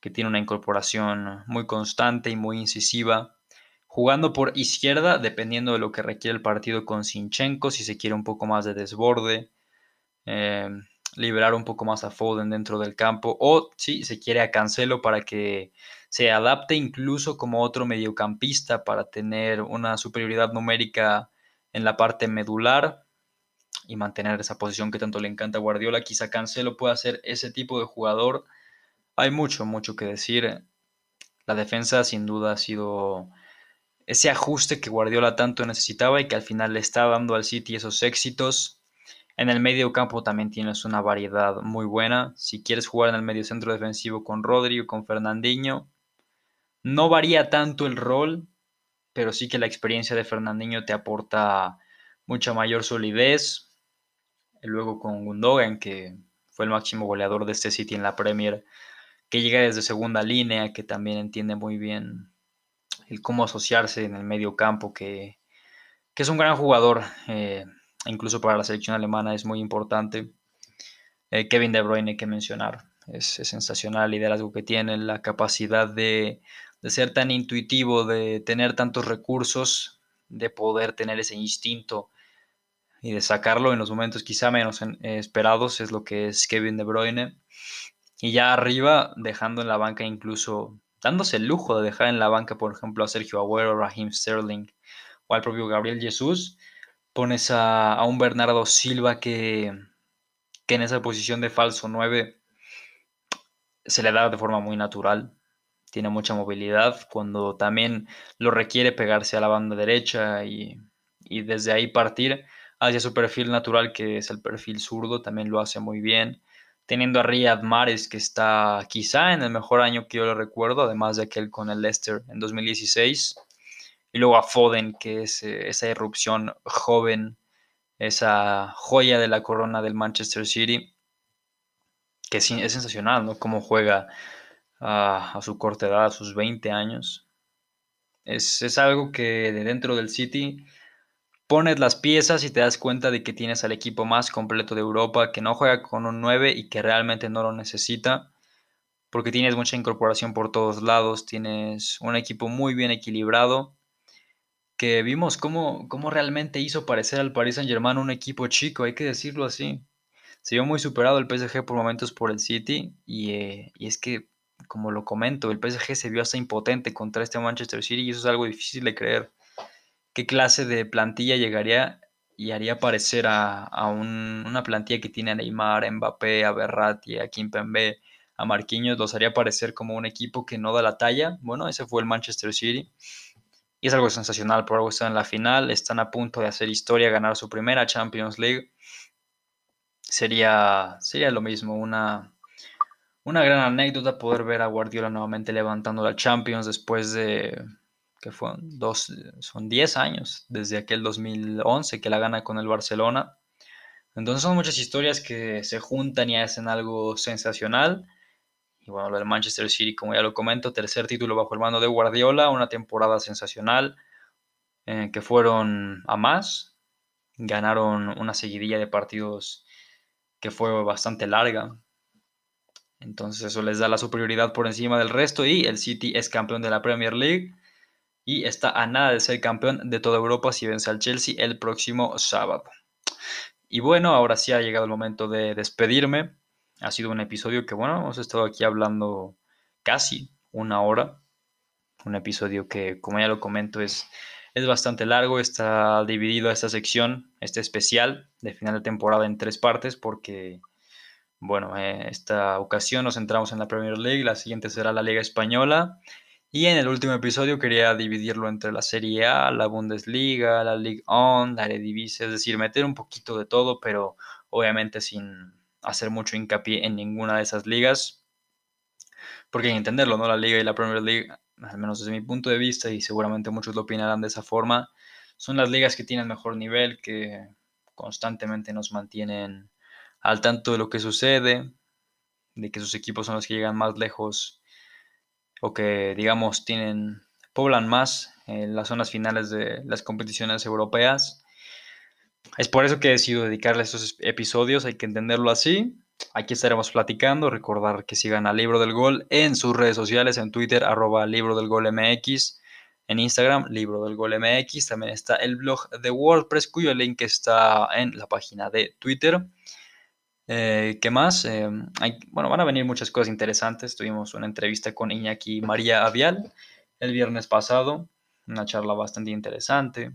que tiene una incorporación muy constante y muy incisiva jugando por izquierda, dependiendo de lo que requiere el partido con Sinchenko, si se quiere un poco más de desborde, eh, liberar un poco más a Foden dentro del campo, o si se quiere a Cancelo para que se adapte incluso como otro mediocampista para tener una superioridad numérica en la parte medular y mantener esa posición que tanto le encanta a Guardiola. Quizá Cancelo pueda ser ese tipo de jugador. Hay mucho, mucho que decir. La defensa sin duda ha sido ese ajuste que Guardiola tanto necesitaba y que al final le está dando al City esos éxitos. En el medio campo también tienes una variedad muy buena. Si quieres jugar en el medio centro defensivo con Rodri o con Fernandinho, no varía tanto el rol, pero sí que la experiencia de Fernandinho te aporta mucha mayor solidez. luego con Gundogan, que fue el máximo goleador de este City en la Premier, que llega desde segunda línea, que también entiende muy bien el cómo asociarse en el medio campo, que, es un gran jugador, eh, incluso para la selección alemana es muy importante. Eh, Kevin De Bruyne hay que mencionar, es, sensacional el liderazgo que tiene, la capacidad de, ser tan intuitivo, de tener tantos recursos, de poder tener ese instinto y de sacarlo en los momentos quizá menos esperados, es lo que es Kevin De Bruyne. Y ya arriba, dejando en la banca incluso dándose el lujo de dejar en la banca, por ejemplo, a Sergio Agüero, Raheem Sterling o al propio Gabriel Jesús, pones a, un Bernardo Silva que, que en esa posición de falso 9 se le da de forma muy natural, tiene mucha movilidad, cuando también lo requiere pegarse a la banda derecha y, y desde ahí partir hacia su perfil natural que es el perfil zurdo, también lo hace muy bien teniendo a Riyad Mahrez, que está quizá en el mejor año que yo le recuerdo, además de aquel con el Leicester en 2016. Y luego a Foden, que es eh, esa irrupción joven, esa joya de la corona del Manchester City, que es, sensacional, ¿no? Cómo juega a, su corta edad, a sus 20 años. Es, es algo que de dentro del City pones las piezas y te das cuenta de que tienes al equipo más completo de Europa, que no juega con un 9 y que realmente no lo necesita, porque tienes mucha incorporación por todos lados, tienes un equipo muy bien equilibrado, que vimos cómo, cómo realmente hizo parecer al Paris Saint Germain un equipo chico, hay que decirlo así. Se vio muy superado el PSG por momentos por el City y, eh, y es que, como lo comento, el PSG se vio hasta impotente contra este Manchester City y eso es algo difícil de creer qué clase de plantilla llegaría y haría parecer a, una plantilla que tiene a Neymar, a Mbappé, a Berratti, a Kimpembe, a Marquinhos, los haría parecer como un equipo que no da la talla. Bueno, ese fue el Manchester City. Y es algo sensacional, por algo están en la final, están a punto de hacer historia, ganar su primera Champions League. Sería, sería lo mismo, una, una gran anécdota poder ver a Guardiola nuevamente levantando la Champions después de que fueron dos, son 10 años desde aquel 2011 que la gana con el Barcelona. Entonces son muchas historias que se juntan y hacen algo sensacional. Y bueno, lo del Manchester City, como ya lo comento, tercer título bajo el mando de Guardiola, una temporada sensacional, eh, que fueron a más, ganaron una seguidilla de partidos que fue bastante larga. Entonces eso les da la superioridad por encima del resto y el City es campeón de la Premier League y está a nada de ser campeón de toda Europa si vence al Chelsea el próximo sábado. Y bueno, ahora sí ha llegado el momento de despedirme. Ha sido un episodio que, bueno, hemos estado aquí hablando casi una hora. Un episodio que, como ya lo comento, es, es bastante largo. Está dividido esta sección, este especial de final de temporada en tres partes porque, bueno, eh, esta ocasión nos centramos en la Premier League, la siguiente será la Liga Española. Y en el último episodio quería dividirlo entre la Serie A, la Bundesliga, la Ligue 1, la Eredivisie, es decir, meter un poquito de todo, pero obviamente sin hacer mucho hincapié en ninguna de esas ligas. Porque hay que entenderlo, ¿no? La Liga y la Premier League, al menos desde mi punto de vista, y seguramente muchos lo opinarán de esa forma, son las ligas que tienen mejor nivel, que constantemente nos mantienen al tanto de lo que sucede, de que sus equipos son los que llegan más lejos o que digamos tienen poblan más en las zonas finales de las competiciones europeas. Es por eso que he decidido dedicarle estos episodios, hay que entenderlo así. Aquí estaremos platicando, recordar que sigan al Libro del Gol en sus redes sociales, en Twitter, arroba Libro del Gol MX, en Instagram, Libro del Gol MX, también está el blog de WordPress, cuyo link está en la página de Twitter. Eh, ¿Qué más? Eh, bueno, van a venir muchas cosas interesantes. Tuvimos una entrevista con Iñaki María Avial el viernes pasado, una charla bastante interesante.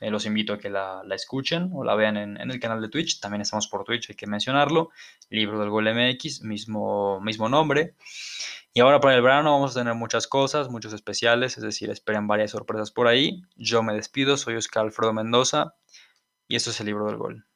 Eh, los invito a que la, escuchen o la vean en, el canal de Twitch. También estamos por Twitch, hay que mencionarlo. Libro del Gol MX, mismo, mismo nombre. Y ahora para el verano vamos a tener muchas cosas, muchos especiales, es decir, esperen varias sorpresas por ahí. Yo me despido, soy Oscar Alfredo Mendoza y esto es el Libro del Gol.